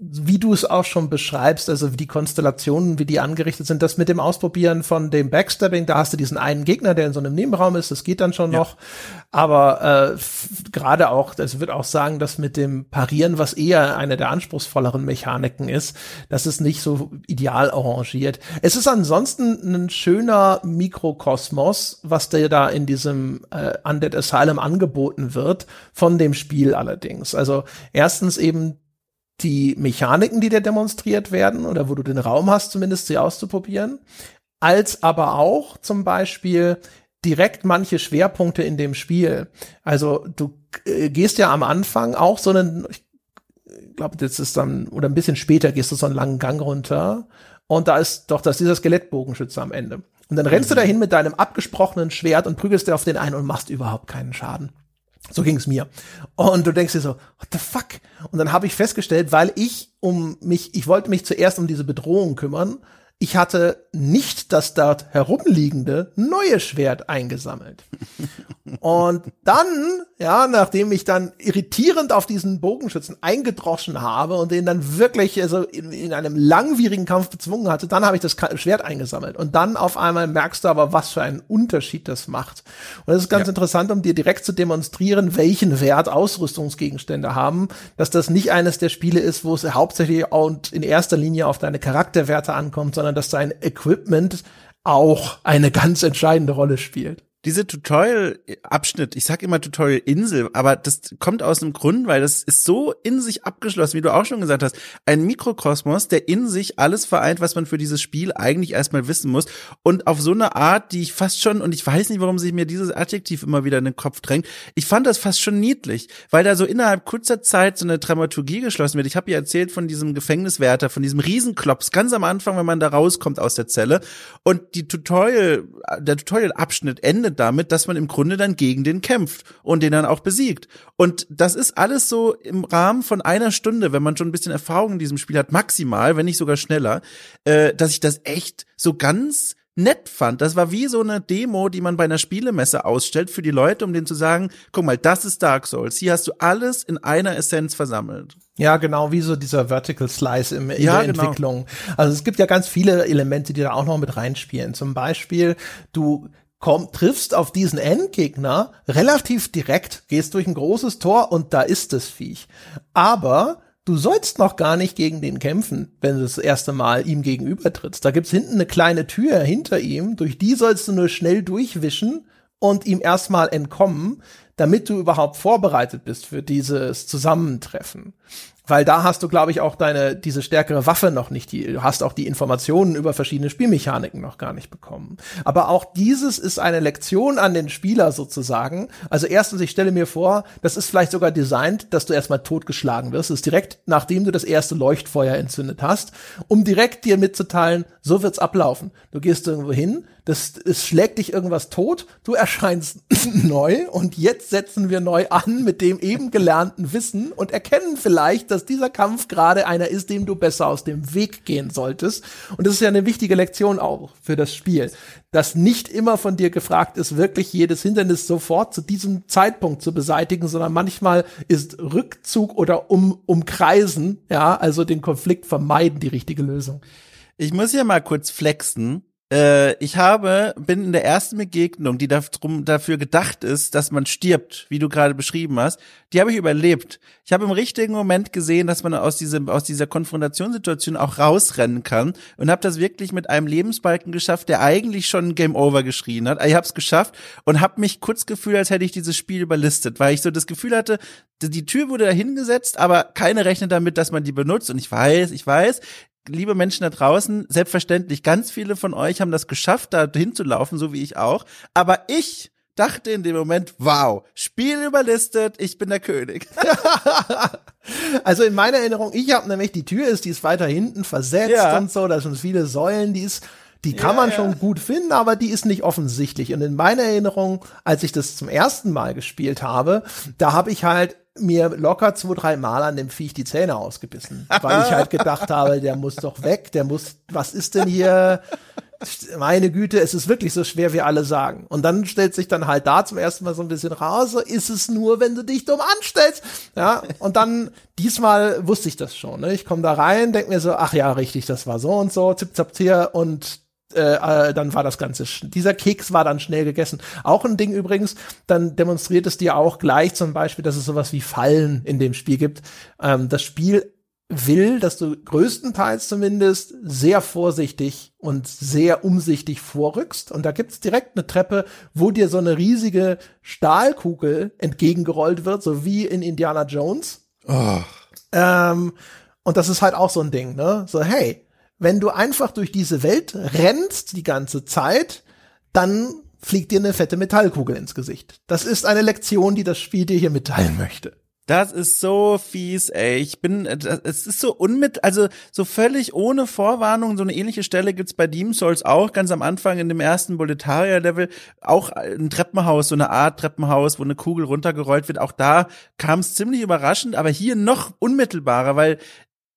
wie du es auch schon beschreibst, also wie die Konstellationen, wie die angerichtet sind, das mit dem Ausprobieren von dem Backstabbing, da hast du diesen einen Gegner, der in so einem Nebenraum ist, das geht dann schon ja. noch. Aber äh, gerade auch, das wird auch sagen, dass mit dem Parieren, was eher eine der anspruchsvolleren Mechaniken ist, das ist nicht so ideal arrangiert. Es ist ansonsten ein schöner Mikrokosmos, was dir da in diesem äh, Undead Asylum angeboten wird, von dem Spiel allerdings. Also erstens eben die Mechaniken, die dir demonstriert werden oder wo du den Raum hast, zumindest sie auszuprobieren, als aber auch zum Beispiel direkt manche Schwerpunkte in dem Spiel. Also du äh, gehst ja am Anfang auch so einen, ich glaube, das ist dann, oder ein bisschen später gehst du so einen langen Gang runter und da ist doch, das ist dieser Skelettbogenschütze am Ende. Und dann rennst mhm. du dahin mit deinem abgesprochenen Schwert und prügelst dir auf den einen und machst überhaupt keinen Schaden. So ging es mir. Und du denkst dir so, what the fuck? Und dann habe ich festgestellt, weil ich um mich, ich wollte mich zuerst um diese Bedrohung kümmern, ich hatte nicht das dort herumliegende neue Schwert eingesammelt. Und dann ja, nachdem ich dann irritierend auf diesen Bogenschützen eingedroschen habe und den dann wirklich also in, in einem langwierigen Kampf bezwungen hatte, dann habe ich das Schwert eingesammelt. Und dann auf einmal merkst du aber, was für einen Unterschied das macht. Und das ist ganz ja. interessant, um dir direkt zu demonstrieren, welchen Wert Ausrüstungsgegenstände haben, dass das nicht eines der Spiele ist, wo es hauptsächlich und in erster Linie auf deine Charakterwerte ankommt, sondern dass dein Equipment auch eine ganz entscheidende Rolle spielt diese Tutorial-Abschnitt, ich sag immer Tutorial-Insel, aber das kommt aus einem Grund, weil das ist so in sich abgeschlossen, wie du auch schon gesagt hast. Ein Mikrokosmos, der in sich alles vereint, was man für dieses Spiel eigentlich erstmal wissen muss. Und auf so eine Art, die ich fast schon, und ich weiß nicht, warum sich mir dieses Adjektiv immer wieder in den Kopf drängt, ich fand das fast schon niedlich, weil da so innerhalb kurzer Zeit so eine Dramaturgie geschlossen wird. Ich habe ja erzählt von diesem Gefängniswärter, von diesem Riesenklops, ganz am Anfang, wenn man da rauskommt aus der Zelle. Und die Tutorial, der Tutorial-Abschnitt endet endet damit, dass man im Grunde dann gegen den kämpft und den dann auch besiegt. Und das ist alles so im Rahmen von einer Stunde, wenn man schon ein bisschen Erfahrung in diesem Spiel hat, maximal, wenn nicht sogar schneller, äh, dass ich das echt so ganz nett fand. Das war wie so eine Demo, die man bei einer Spielemesse ausstellt für die Leute, um denen zu sagen, guck mal, das ist Dark Souls. Hier hast du alles in einer Essenz versammelt. Ja, genau, wie so dieser Vertical Slice im, in ja, der genau. Entwicklung. Also es gibt ja ganz viele Elemente, die da auch noch mit reinspielen. Zum Beispiel, du komm, triffst auf diesen Endgegner relativ direkt, gehst durch ein großes Tor und da ist das Viech. Aber du sollst noch gar nicht gegen den kämpfen, wenn du das erste Mal ihm gegenüber trittst. Da gibt's hinten eine kleine Tür hinter ihm, durch die sollst du nur schnell durchwischen und ihm erstmal entkommen, damit du überhaupt vorbereitet bist für dieses Zusammentreffen weil da hast du, glaube ich, auch deine diese stärkere Waffe noch nicht. Die, du hast auch die Informationen über verschiedene Spielmechaniken noch gar nicht bekommen. Aber auch dieses ist eine Lektion an den Spieler sozusagen. Also erstens, ich stelle mir vor, das ist vielleicht sogar designt, dass du erstmal totgeschlagen wirst. Das ist direkt nachdem du das erste Leuchtfeuer entzündet hast, um direkt dir mitzuteilen, so wird's ablaufen. Du gehst irgendwo hin, das, es schlägt dich irgendwas tot, du erscheinst neu und jetzt setzen wir neu an mit dem eben gelernten Wissen und erkennen vielleicht, dass dieser Kampf gerade einer ist, dem du besser aus dem Weg gehen solltest. Und das ist ja eine wichtige Lektion auch für das Spiel, dass nicht immer von dir gefragt ist, wirklich jedes Hindernis sofort zu diesem Zeitpunkt zu beseitigen, sondern manchmal ist Rückzug oder um, Umkreisen, ja, also den Konflikt vermeiden die richtige Lösung. Ich muss hier mal kurz flexen ich habe, bin in der ersten Begegnung, die darum, dafür gedacht ist, dass man stirbt, wie du gerade beschrieben hast, die habe ich überlebt. Ich habe im richtigen Moment gesehen, dass man aus, diesem, aus dieser Konfrontationssituation auch rausrennen kann und habe das wirklich mit einem Lebensbalken geschafft, der eigentlich schon Game Over geschrien hat. Ich habe es geschafft und habe mich kurz gefühlt, als hätte ich dieses Spiel überlistet, weil ich so das Gefühl hatte, die Tür wurde da hingesetzt, aber keine rechnet damit, dass man die benutzt. Und ich weiß, ich weiß, liebe Menschen da draußen, selbstverständlich, ganz viele von euch haben das geschafft, da hinzulaufen, so wie ich auch. Aber ich dachte in dem Moment, wow, Spiel überlistet, ich bin der König. also in meiner Erinnerung, ich habe nämlich, die Tür ist, die ist weiter hinten versetzt ja. und so, da sind viele Säulen, die ist, die kann ja, man ja. schon gut finden, aber die ist nicht offensichtlich. Und in meiner Erinnerung, als ich das zum ersten Mal gespielt habe, da habe ich halt mir locker zwei, drei Mal an dem Viech die Zähne ausgebissen, weil ich halt gedacht habe, der muss doch weg, der muss, was ist denn hier? Meine Güte, es ist wirklich so schwer, wie alle sagen. Und dann stellt sich dann halt da zum ersten Mal so ein bisschen raus, so ist es nur, wenn du dich dumm anstellst. Ja, und dann, diesmal wusste ich das schon. Ne? Ich komme da rein, denk mir so, ach ja, richtig, das war so und so, zip, zap, hier und äh, äh, dann war das Ganze, dieser Keks war dann schnell gegessen. Auch ein Ding übrigens, dann demonstriert es dir auch gleich zum Beispiel, dass es sowas wie Fallen in dem Spiel gibt. Ähm, das Spiel will, dass du größtenteils zumindest sehr vorsichtig und sehr umsichtig vorrückst. Und da gibt's direkt eine Treppe, wo dir so eine riesige Stahlkugel entgegengerollt wird, so wie in Indiana Jones. Oh. Ähm, und das ist halt auch so ein Ding, ne? So, hey, wenn du einfach durch diese Welt rennst die ganze Zeit, dann fliegt dir eine fette Metallkugel ins Gesicht. Das ist eine Lektion, die das Spiel dir hier mitteilen möchte. Das ist so fies, ey. Ich bin, es ist so unmit, also so völlig ohne Vorwarnung. So eine ähnliche Stelle gibt's bei Demon Souls auch, ganz am Anfang in dem ersten Boletaria-Level. Auch ein Treppenhaus, so eine Art Treppenhaus, wo eine Kugel runtergerollt wird. Auch da kam es ziemlich überraschend, aber hier noch unmittelbarer, weil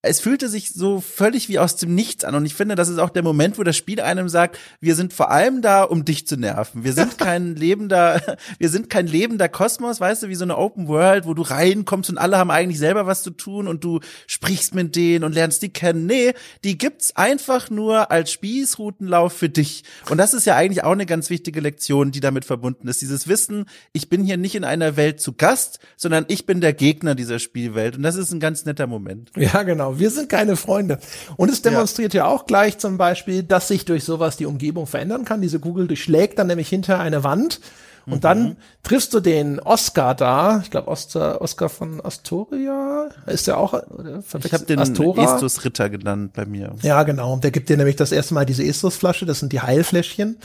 es fühlte sich so völlig wie aus dem Nichts an. Und ich finde, das ist auch der Moment, wo das Spiel einem sagt, wir sind vor allem da, um dich zu nerven. Wir sind kein lebender, wir sind kein lebender Kosmos, weißt du, wie so eine Open World, wo du reinkommst und alle haben eigentlich selber was zu tun und du sprichst mit denen und lernst die kennen. Nee, die gibt's einfach nur als Spießrutenlauf für dich. Und das ist ja eigentlich auch eine ganz wichtige Lektion, die damit verbunden ist. Dieses Wissen, ich bin hier nicht in einer Welt zu Gast, sondern ich bin der Gegner dieser Spielwelt. Und das ist ein ganz netter Moment. Ja, genau. Wir sind keine Freunde. Und es demonstriert ja. ja auch gleich zum Beispiel, dass sich durch sowas die Umgebung verändern kann. Diese Kugel durchschlägt dann nämlich hinter eine Wand. Und mhm. dann triffst du den Oscar da, ich glaube Oscar, Oscar von Astoria, ist der auch? Oder ich habe den Astora. Estus Ritter genannt bei mir. Ja, genau. Der gibt dir nämlich das erste Mal diese Estus Flasche, das sind die Heilfläschchen.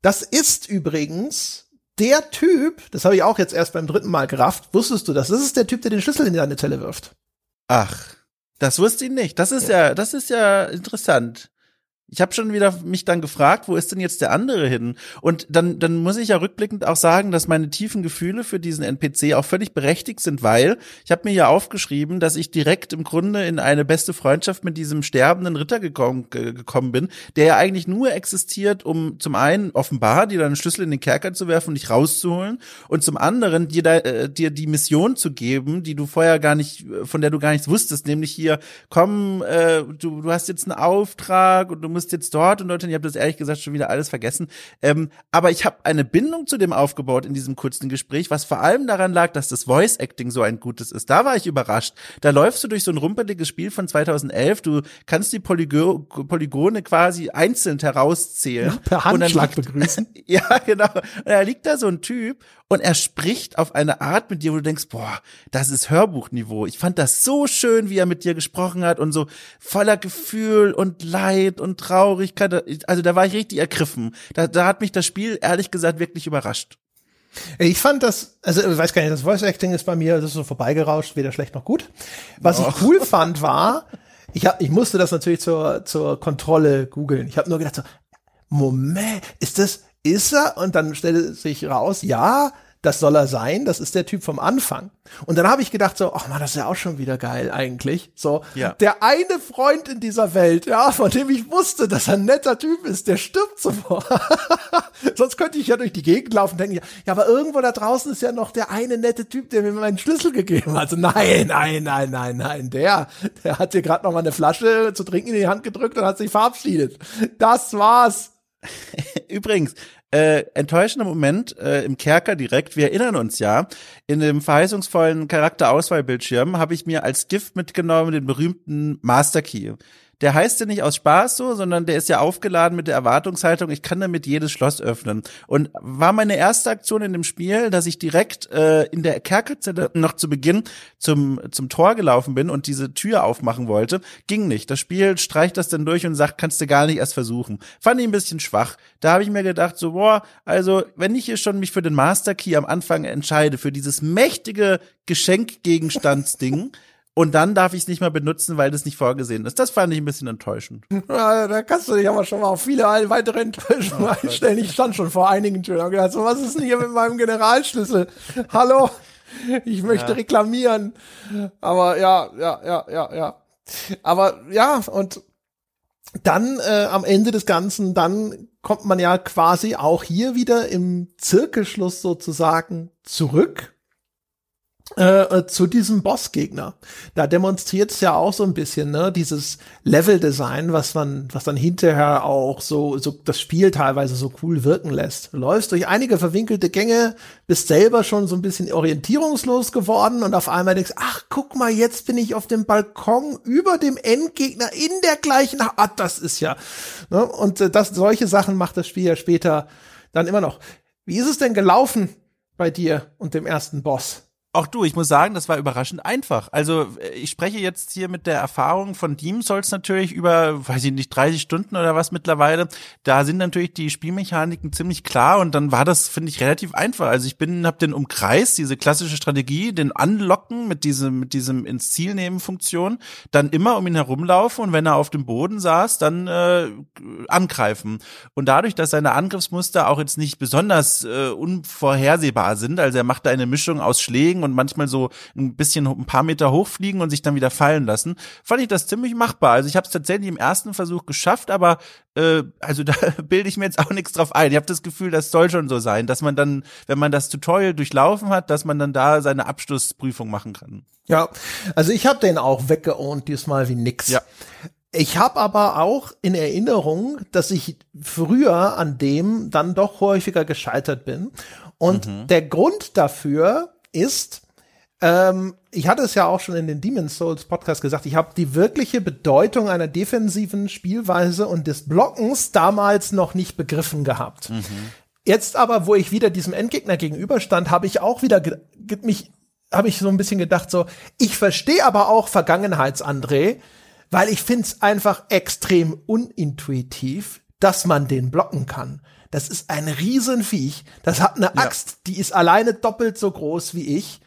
Das ist übrigens der Typ, das habe ich auch jetzt erst beim dritten Mal gerafft, wusstest du das? Das ist der Typ, der den Schlüssel in deine Zelle wirft. Ach. Das wusste ich nicht. Das ist ja, ja das ist ja interessant. Ich habe schon wieder mich dann gefragt, wo ist denn jetzt der andere hin? Und dann, dann muss ich ja rückblickend auch sagen, dass meine tiefen Gefühle für diesen NPC auch völlig berechtigt sind, weil ich habe mir ja aufgeschrieben, dass ich direkt im Grunde in eine beste Freundschaft mit diesem sterbenden Ritter gekommen, gekommen bin, der ja eigentlich nur existiert, um zum einen offenbar dir deinen Schlüssel in den Kerker zu werfen und dich rauszuholen und zum anderen dir, da, äh, dir die Mission zu geben, die du vorher gar nicht, von der du gar nichts wusstest, nämlich hier, komm, äh, du, du hast jetzt einen Auftrag und du musst jetzt dort und dorthin. Ich habe das ehrlich gesagt schon wieder alles vergessen. Ähm, aber ich habe eine Bindung zu dem aufgebaut in diesem kurzen Gespräch, was vor allem daran lag, dass das Voice Acting so ein gutes ist. Da war ich überrascht. Da läufst du durch so ein rumpeliges Spiel von 2011. Du kannst die Polygo Polygone quasi einzeln herauszählen. Ja, per Handschlag begrüßen. ja, genau. Und da liegt da so ein Typ und er spricht auf eine Art mit dir, wo du denkst, boah, das ist Hörbuchniveau. Ich fand das so schön, wie er mit dir gesprochen hat und so voller Gefühl und Leid und Traurigkeit. Also da war ich richtig ergriffen. Da, da hat mich das Spiel ehrlich gesagt wirklich überrascht. Ich fand das, also ich weiß gar nicht, das Voice Acting ist bei mir, das ist so vorbeigerauscht, weder schlecht noch gut. Was oh. ich cool fand war, ich, hab, ich musste das natürlich zur, zur Kontrolle googeln. Ich habe nur gedacht so, Moment, ist das, ist er? Und dann stellte sich raus, ja, das soll er sein, das ist der Typ vom Anfang. Und dann habe ich gedacht so, ach man, das ist ja auch schon wieder geil eigentlich. So, ja. der eine Freund in dieser Welt, ja, von dem ich wusste, dass er ein netter Typ ist, der stirbt sofort. Sonst könnte ich ja durch die Gegend laufen und denken, ja, aber irgendwo da draußen ist ja noch der eine nette Typ, der mir meinen Schlüssel gegeben hat. Also nein, nein, nein, nein, nein, der, der hat dir gerade noch mal eine Flasche zu trinken in die Hand gedrückt und hat sich verabschiedet. Das war's. Übrigens, äh, enttäuschender Moment äh, im Kerker direkt. Wir erinnern uns ja, in dem verheißungsvollen Charakterauswahlbildschirm habe ich mir als Gift mitgenommen den berühmten Master Key der heißt ja nicht aus Spaß so, sondern der ist ja aufgeladen mit der Erwartungshaltung, ich kann damit jedes Schloss öffnen. Und war meine erste Aktion in dem Spiel, dass ich direkt äh, in der Kerkerzelle noch zu Beginn zum, zum Tor gelaufen bin und diese Tür aufmachen wollte. Ging nicht. Das Spiel streicht das dann durch und sagt, kannst du gar nicht erst versuchen. Fand ich ein bisschen schwach. Da habe ich mir gedacht, so, boah, also wenn ich hier schon mich für den Master Key am Anfang entscheide, für dieses mächtige Geschenkgegenstandsding, und dann darf ich es nicht mehr benutzen, weil das nicht vorgesehen ist. Das fand ich ein bisschen enttäuschend. Ja, da kannst du dich aber schon mal auf viele weitere Enttäuschungen oh, einstellen. Ich stand schon vor einigen Türen und gedacht, so, was ist denn hier mit meinem Generalschlüssel? Hallo? Ich möchte ja. reklamieren. Aber ja, ja, ja, ja, ja. Aber ja, und dann äh, am Ende des Ganzen, dann kommt man ja quasi auch hier wieder im Zirkelschluss sozusagen zurück äh, äh, zu diesem Bossgegner. Da demonstriert es ja auch so ein bisschen, ne, dieses Level-Design, was man, was dann hinterher auch so, so das Spiel teilweise so cool wirken lässt. Du läufst durch einige verwinkelte Gänge, bist selber schon so ein bisschen orientierungslos geworden und auf einmal denkst, ach, guck mal, jetzt bin ich auf dem Balkon über dem Endgegner in der gleichen, ah, das ist ja, ne, und äh, das, solche Sachen macht das Spiel ja später dann immer noch. Wie ist es denn gelaufen bei dir und dem ersten Boss? Auch du, ich muss sagen, das war überraschend einfach. Also äh, ich spreche jetzt hier mit der Erfahrung von Deem Souls natürlich über, weiß ich nicht, 30 Stunden oder was mittlerweile. Da sind natürlich die Spielmechaniken ziemlich klar und dann war das, finde ich, relativ einfach. Also ich bin, habe den Umkreis, diese klassische Strategie, den Anlocken mit diesem, mit diesem ins Ziel nehmen Funktion, dann immer um ihn herumlaufen und wenn er auf dem Boden saß, dann äh, angreifen. Und dadurch, dass seine Angriffsmuster auch jetzt nicht besonders äh, unvorhersehbar sind, also er macht da eine Mischung aus Schlägen und manchmal so ein bisschen ein paar Meter hochfliegen und sich dann wieder fallen lassen, fand ich das ziemlich machbar. Also ich habe es tatsächlich im ersten Versuch geschafft, aber äh, also da bilde ich mir jetzt auch nichts drauf ein. Ich habe das Gefühl, das soll schon so sein, dass man dann, wenn man das Tutorial durchlaufen hat, dass man dann da seine Abschlussprüfung machen kann. Ja, also ich habe den auch weggeohnt diesmal wie nix. Ja. Ich habe aber auch in Erinnerung, dass ich früher an dem dann doch häufiger gescheitert bin. Und mhm. der Grund dafür ist, ähm, ich hatte es ja auch schon in den Demon's Souls Podcast gesagt, ich habe die wirkliche Bedeutung einer defensiven Spielweise und des Blockens damals noch nicht begriffen gehabt. Mhm. Jetzt aber, wo ich wieder diesem Endgegner gegenüberstand, habe ich auch wieder mich habe ich so ein bisschen gedacht so, ich verstehe aber auch Vergangenheits-André, weil ich find's einfach extrem unintuitiv, dass man den blocken kann. Das ist ein Riesenviech. Das hat eine Axt, ja. die ist alleine doppelt so groß wie ich.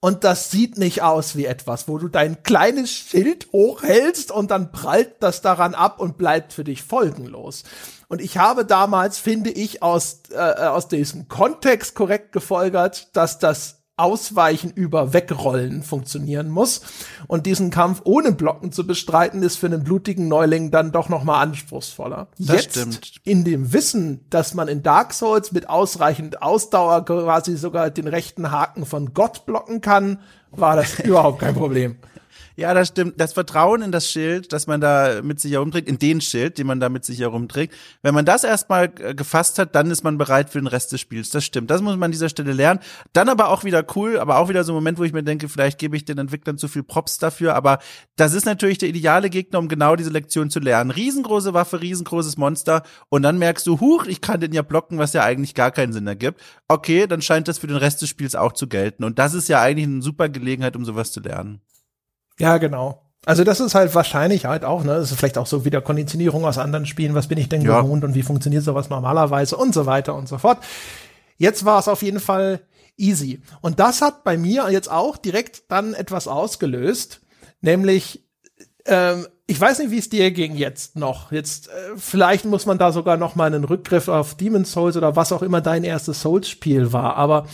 Und das sieht nicht aus wie etwas, wo du dein kleines Schild hochhältst und dann prallt das daran ab und bleibt für dich folgenlos. Und ich habe damals, finde ich, aus, äh, aus diesem Kontext korrekt gefolgert, dass das Ausweichen über Wegrollen funktionieren muss. Und diesen Kampf ohne Blocken zu bestreiten, ist für einen blutigen Neuling dann doch noch mal anspruchsvoller. Das Jetzt, stimmt. in dem Wissen, dass man in Dark Souls mit ausreichend Ausdauer quasi sogar den rechten Haken von Gott blocken kann, war das überhaupt kein Problem. Ja, das stimmt. Das Vertrauen in das Schild, das man da mit sich herumträgt, in den Schild, den man da mit sich herumträgt, wenn man das erstmal äh, gefasst hat, dann ist man bereit für den Rest des Spiels. Das stimmt. Das muss man an dieser Stelle lernen. Dann aber auch wieder cool, aber auch wieder so ein Moment, wo ich mir denke, vielleicht gebe ich den Entwicklern zu viel Props dafür, aber das ist natürlich der ideale Gegner, um genau diese Lektion zu lernen. Riesengroße Waffe, riesengroßes Monster und dann merkst du, huch, ich kann den ja blocken, was ja eigentlich gar keinen Sinn ergibt. Okay, dann scheint das für den Rest des Spiels auch zu gelten und das ist ja eigentlich eine super Gelegenheit, um sowas zu lernen. Ja, genau. Also das ist halt wahrscheinlich halt auch, ne, das ist vielleicht auch so wieder Konditionierung aus anderen Spielen, was bin ich denn ja. gewohnt und wie funktioniert sowas normalerweise und so weiter und so fort. Jetzt war es auf jeden Fall easy. Und das hat bei mir jetzt auch direkt dann etwas ausgelöst, nämlich ähm, ich weiß nicht, wie es dir ging jetzt noch. Jetzt äh, vielleicht muss man da sogar noch mal einen Rückgriff auf Demon's Souls oder was auch immer dein erstes Souls-Spiel war. Aber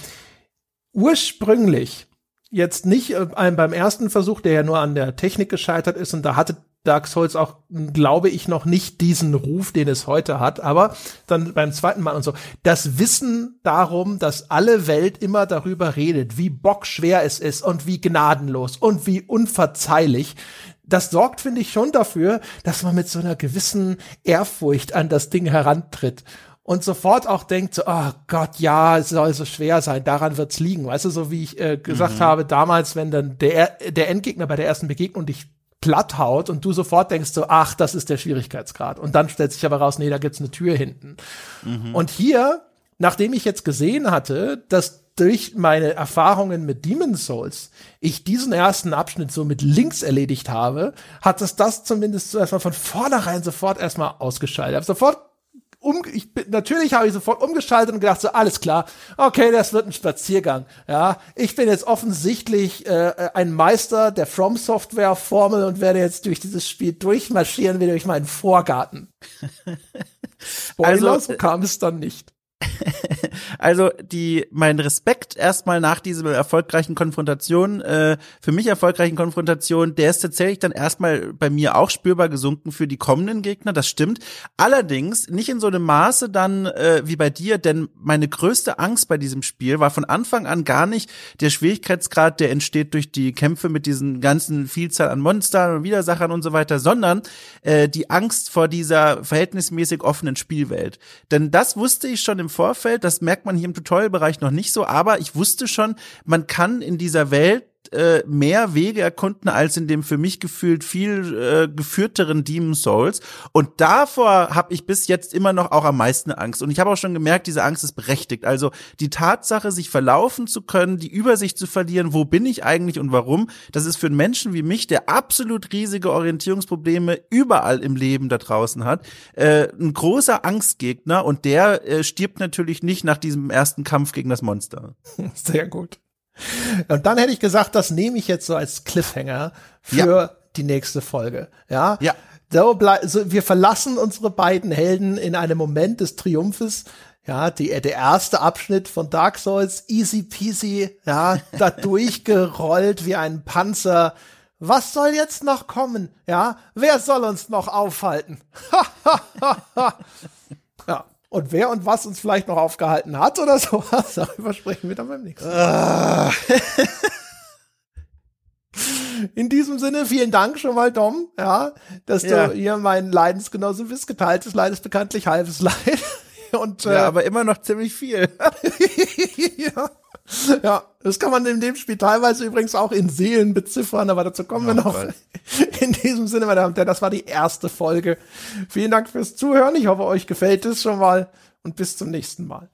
ursprünglich jetzt nicht äh, beim ersten Versuch, der ja nur an der Technik gescheitert ist und da hatte Dark Souls auch, glaube ich, noch nicht diesen Ruf, den es heute hat, aber dann beim zweiten Mal und so. Das Wissen darum, dass alle Welt immer darüber redet, wie bockschwer es ist und wie gnadenlos und wie unverzeihlich, das sorgt, finde ich, schon dafür, dass man mit so einer gewissen Ehrfurcht an das Ding herantritt und sofort auch denkt, so, oh Gott, ja, es soll so schwer sein, daran wird's liegen. Weißt du, so wie ich äh, gesagt mhm. habe, damals, wenn dann der, der Endgegner bei der ersten Begegnung dich platt haut und du sofort denkst so, ach, das ist der Schwierigkeitsgrad. Und dann stellt sich aber raus, nee, da gibt's eine Tür hinten. Mhm. Und hier, nachdem ich jetzt gesehen hatte, dass durch meine Erfahrungen mit Demon's Souls ich diesen ersten Abschnitt so mit links erledigt habe, hat es das zumindest erstmal von vornherein sofort erstmal ausgeschaltet. Ich habe sofort um, ich bin, natürlich habe ich sofort umgeschaltet und gedacht, so alles klar, okay, das wird ein Spaziergang. Ja, ich bin jetzt offensichtlich äh, ein Meister der From Software Formel und werde jetzt durch dieses Spiel durchmarschieren wie durch meinen Vorgarten. Spoiler, also, so kam es dann nicht. also die mein Respekt erstmal nach dieser erfolgreichen Konfrontation, äh, für mich erfolgreichen Konfrontation, der ist tatsächlich dann erstmal bei mir auch spürbar gesunken für die kommenden Gegner. Das stimmt. Allerdings nicht in so einem Maße dann äh, wie bei dir, denn meine größte Angst bei diesem Spiel war von Anfang an gar nicht der Schwierigkeitsgrad, der entsteht durch die Kämpfe mit diesen ganzen Vielzahl an Monstern und Widersachern und so weiter, sondern äh, die Angst vor dieser verhältnismäßig offenen Spielwelt. Denn das wusste ich schon im Vorfeld. Das merkt man hier im Tutorial-Bereich noch nicht so, aber ich wusste schon, man kann in dieser Welt äh, mehr Wege erkunden als in dem für mich gefühlt viel äh, geführteren Demon Souls. Und davor habe ich bis jetzt immer noch auch am meisten Angst. Und ich habe auch schon gemerkt, diese Angst ist berechtigt. Also die Tatsache, sich verlaufen zu können, die Übersicht zu verlieren, wo bin ich eigentlich und warum, das ist für einen Menschen wie mich, der absolut riesige Orientierungsprobleme überall im Leben da draußen hat, äh, ein großer Angstgegner und der äh, stirbt natürlich nicht nach diesem ersten Kampf gegen das Monster. Sehr gut. Und dann hätte ich gesagt, das nehme ich jetzt so als Cliffhanger für ja. die nächste Folge. Ja. Ja. So, so, wir verlassen unsere beiden Helden in einem Moment des Triumphes. Ja, die, der erste Abschnitt von Dark Souls, easy peasy, ja, da durchgerollt wie ein Panzer. Was soll jetzt noch kommen? Ja, wer soll uns noch aufhalten? ja, und wer und was uns vielleicht noch aufgehalten hat oder sowas, darüber sprechen wir dann beim nächsten Mal. Ah. In diesem Sinne, vielen Dank schon mal, Dom, ja, dass ja. du hier mein Leidensgenosse bist. Geteiltes Leid ist bekanntlich halbes Leid. Und, äh, ja, aber immer noch ziemlich viel. ja. ja, das kann man in dem Spiel teilweise übrigens auch in Seelen beziffern, aber dazu kommen oh, wir noch. Gott. In diesem Sinne, meine Damen und Herren, das war die erste Folge. Vielen Dank fürs Zuhören. Ich hoffe, euch gefällt es schon mal und bis zum nächsten Mal.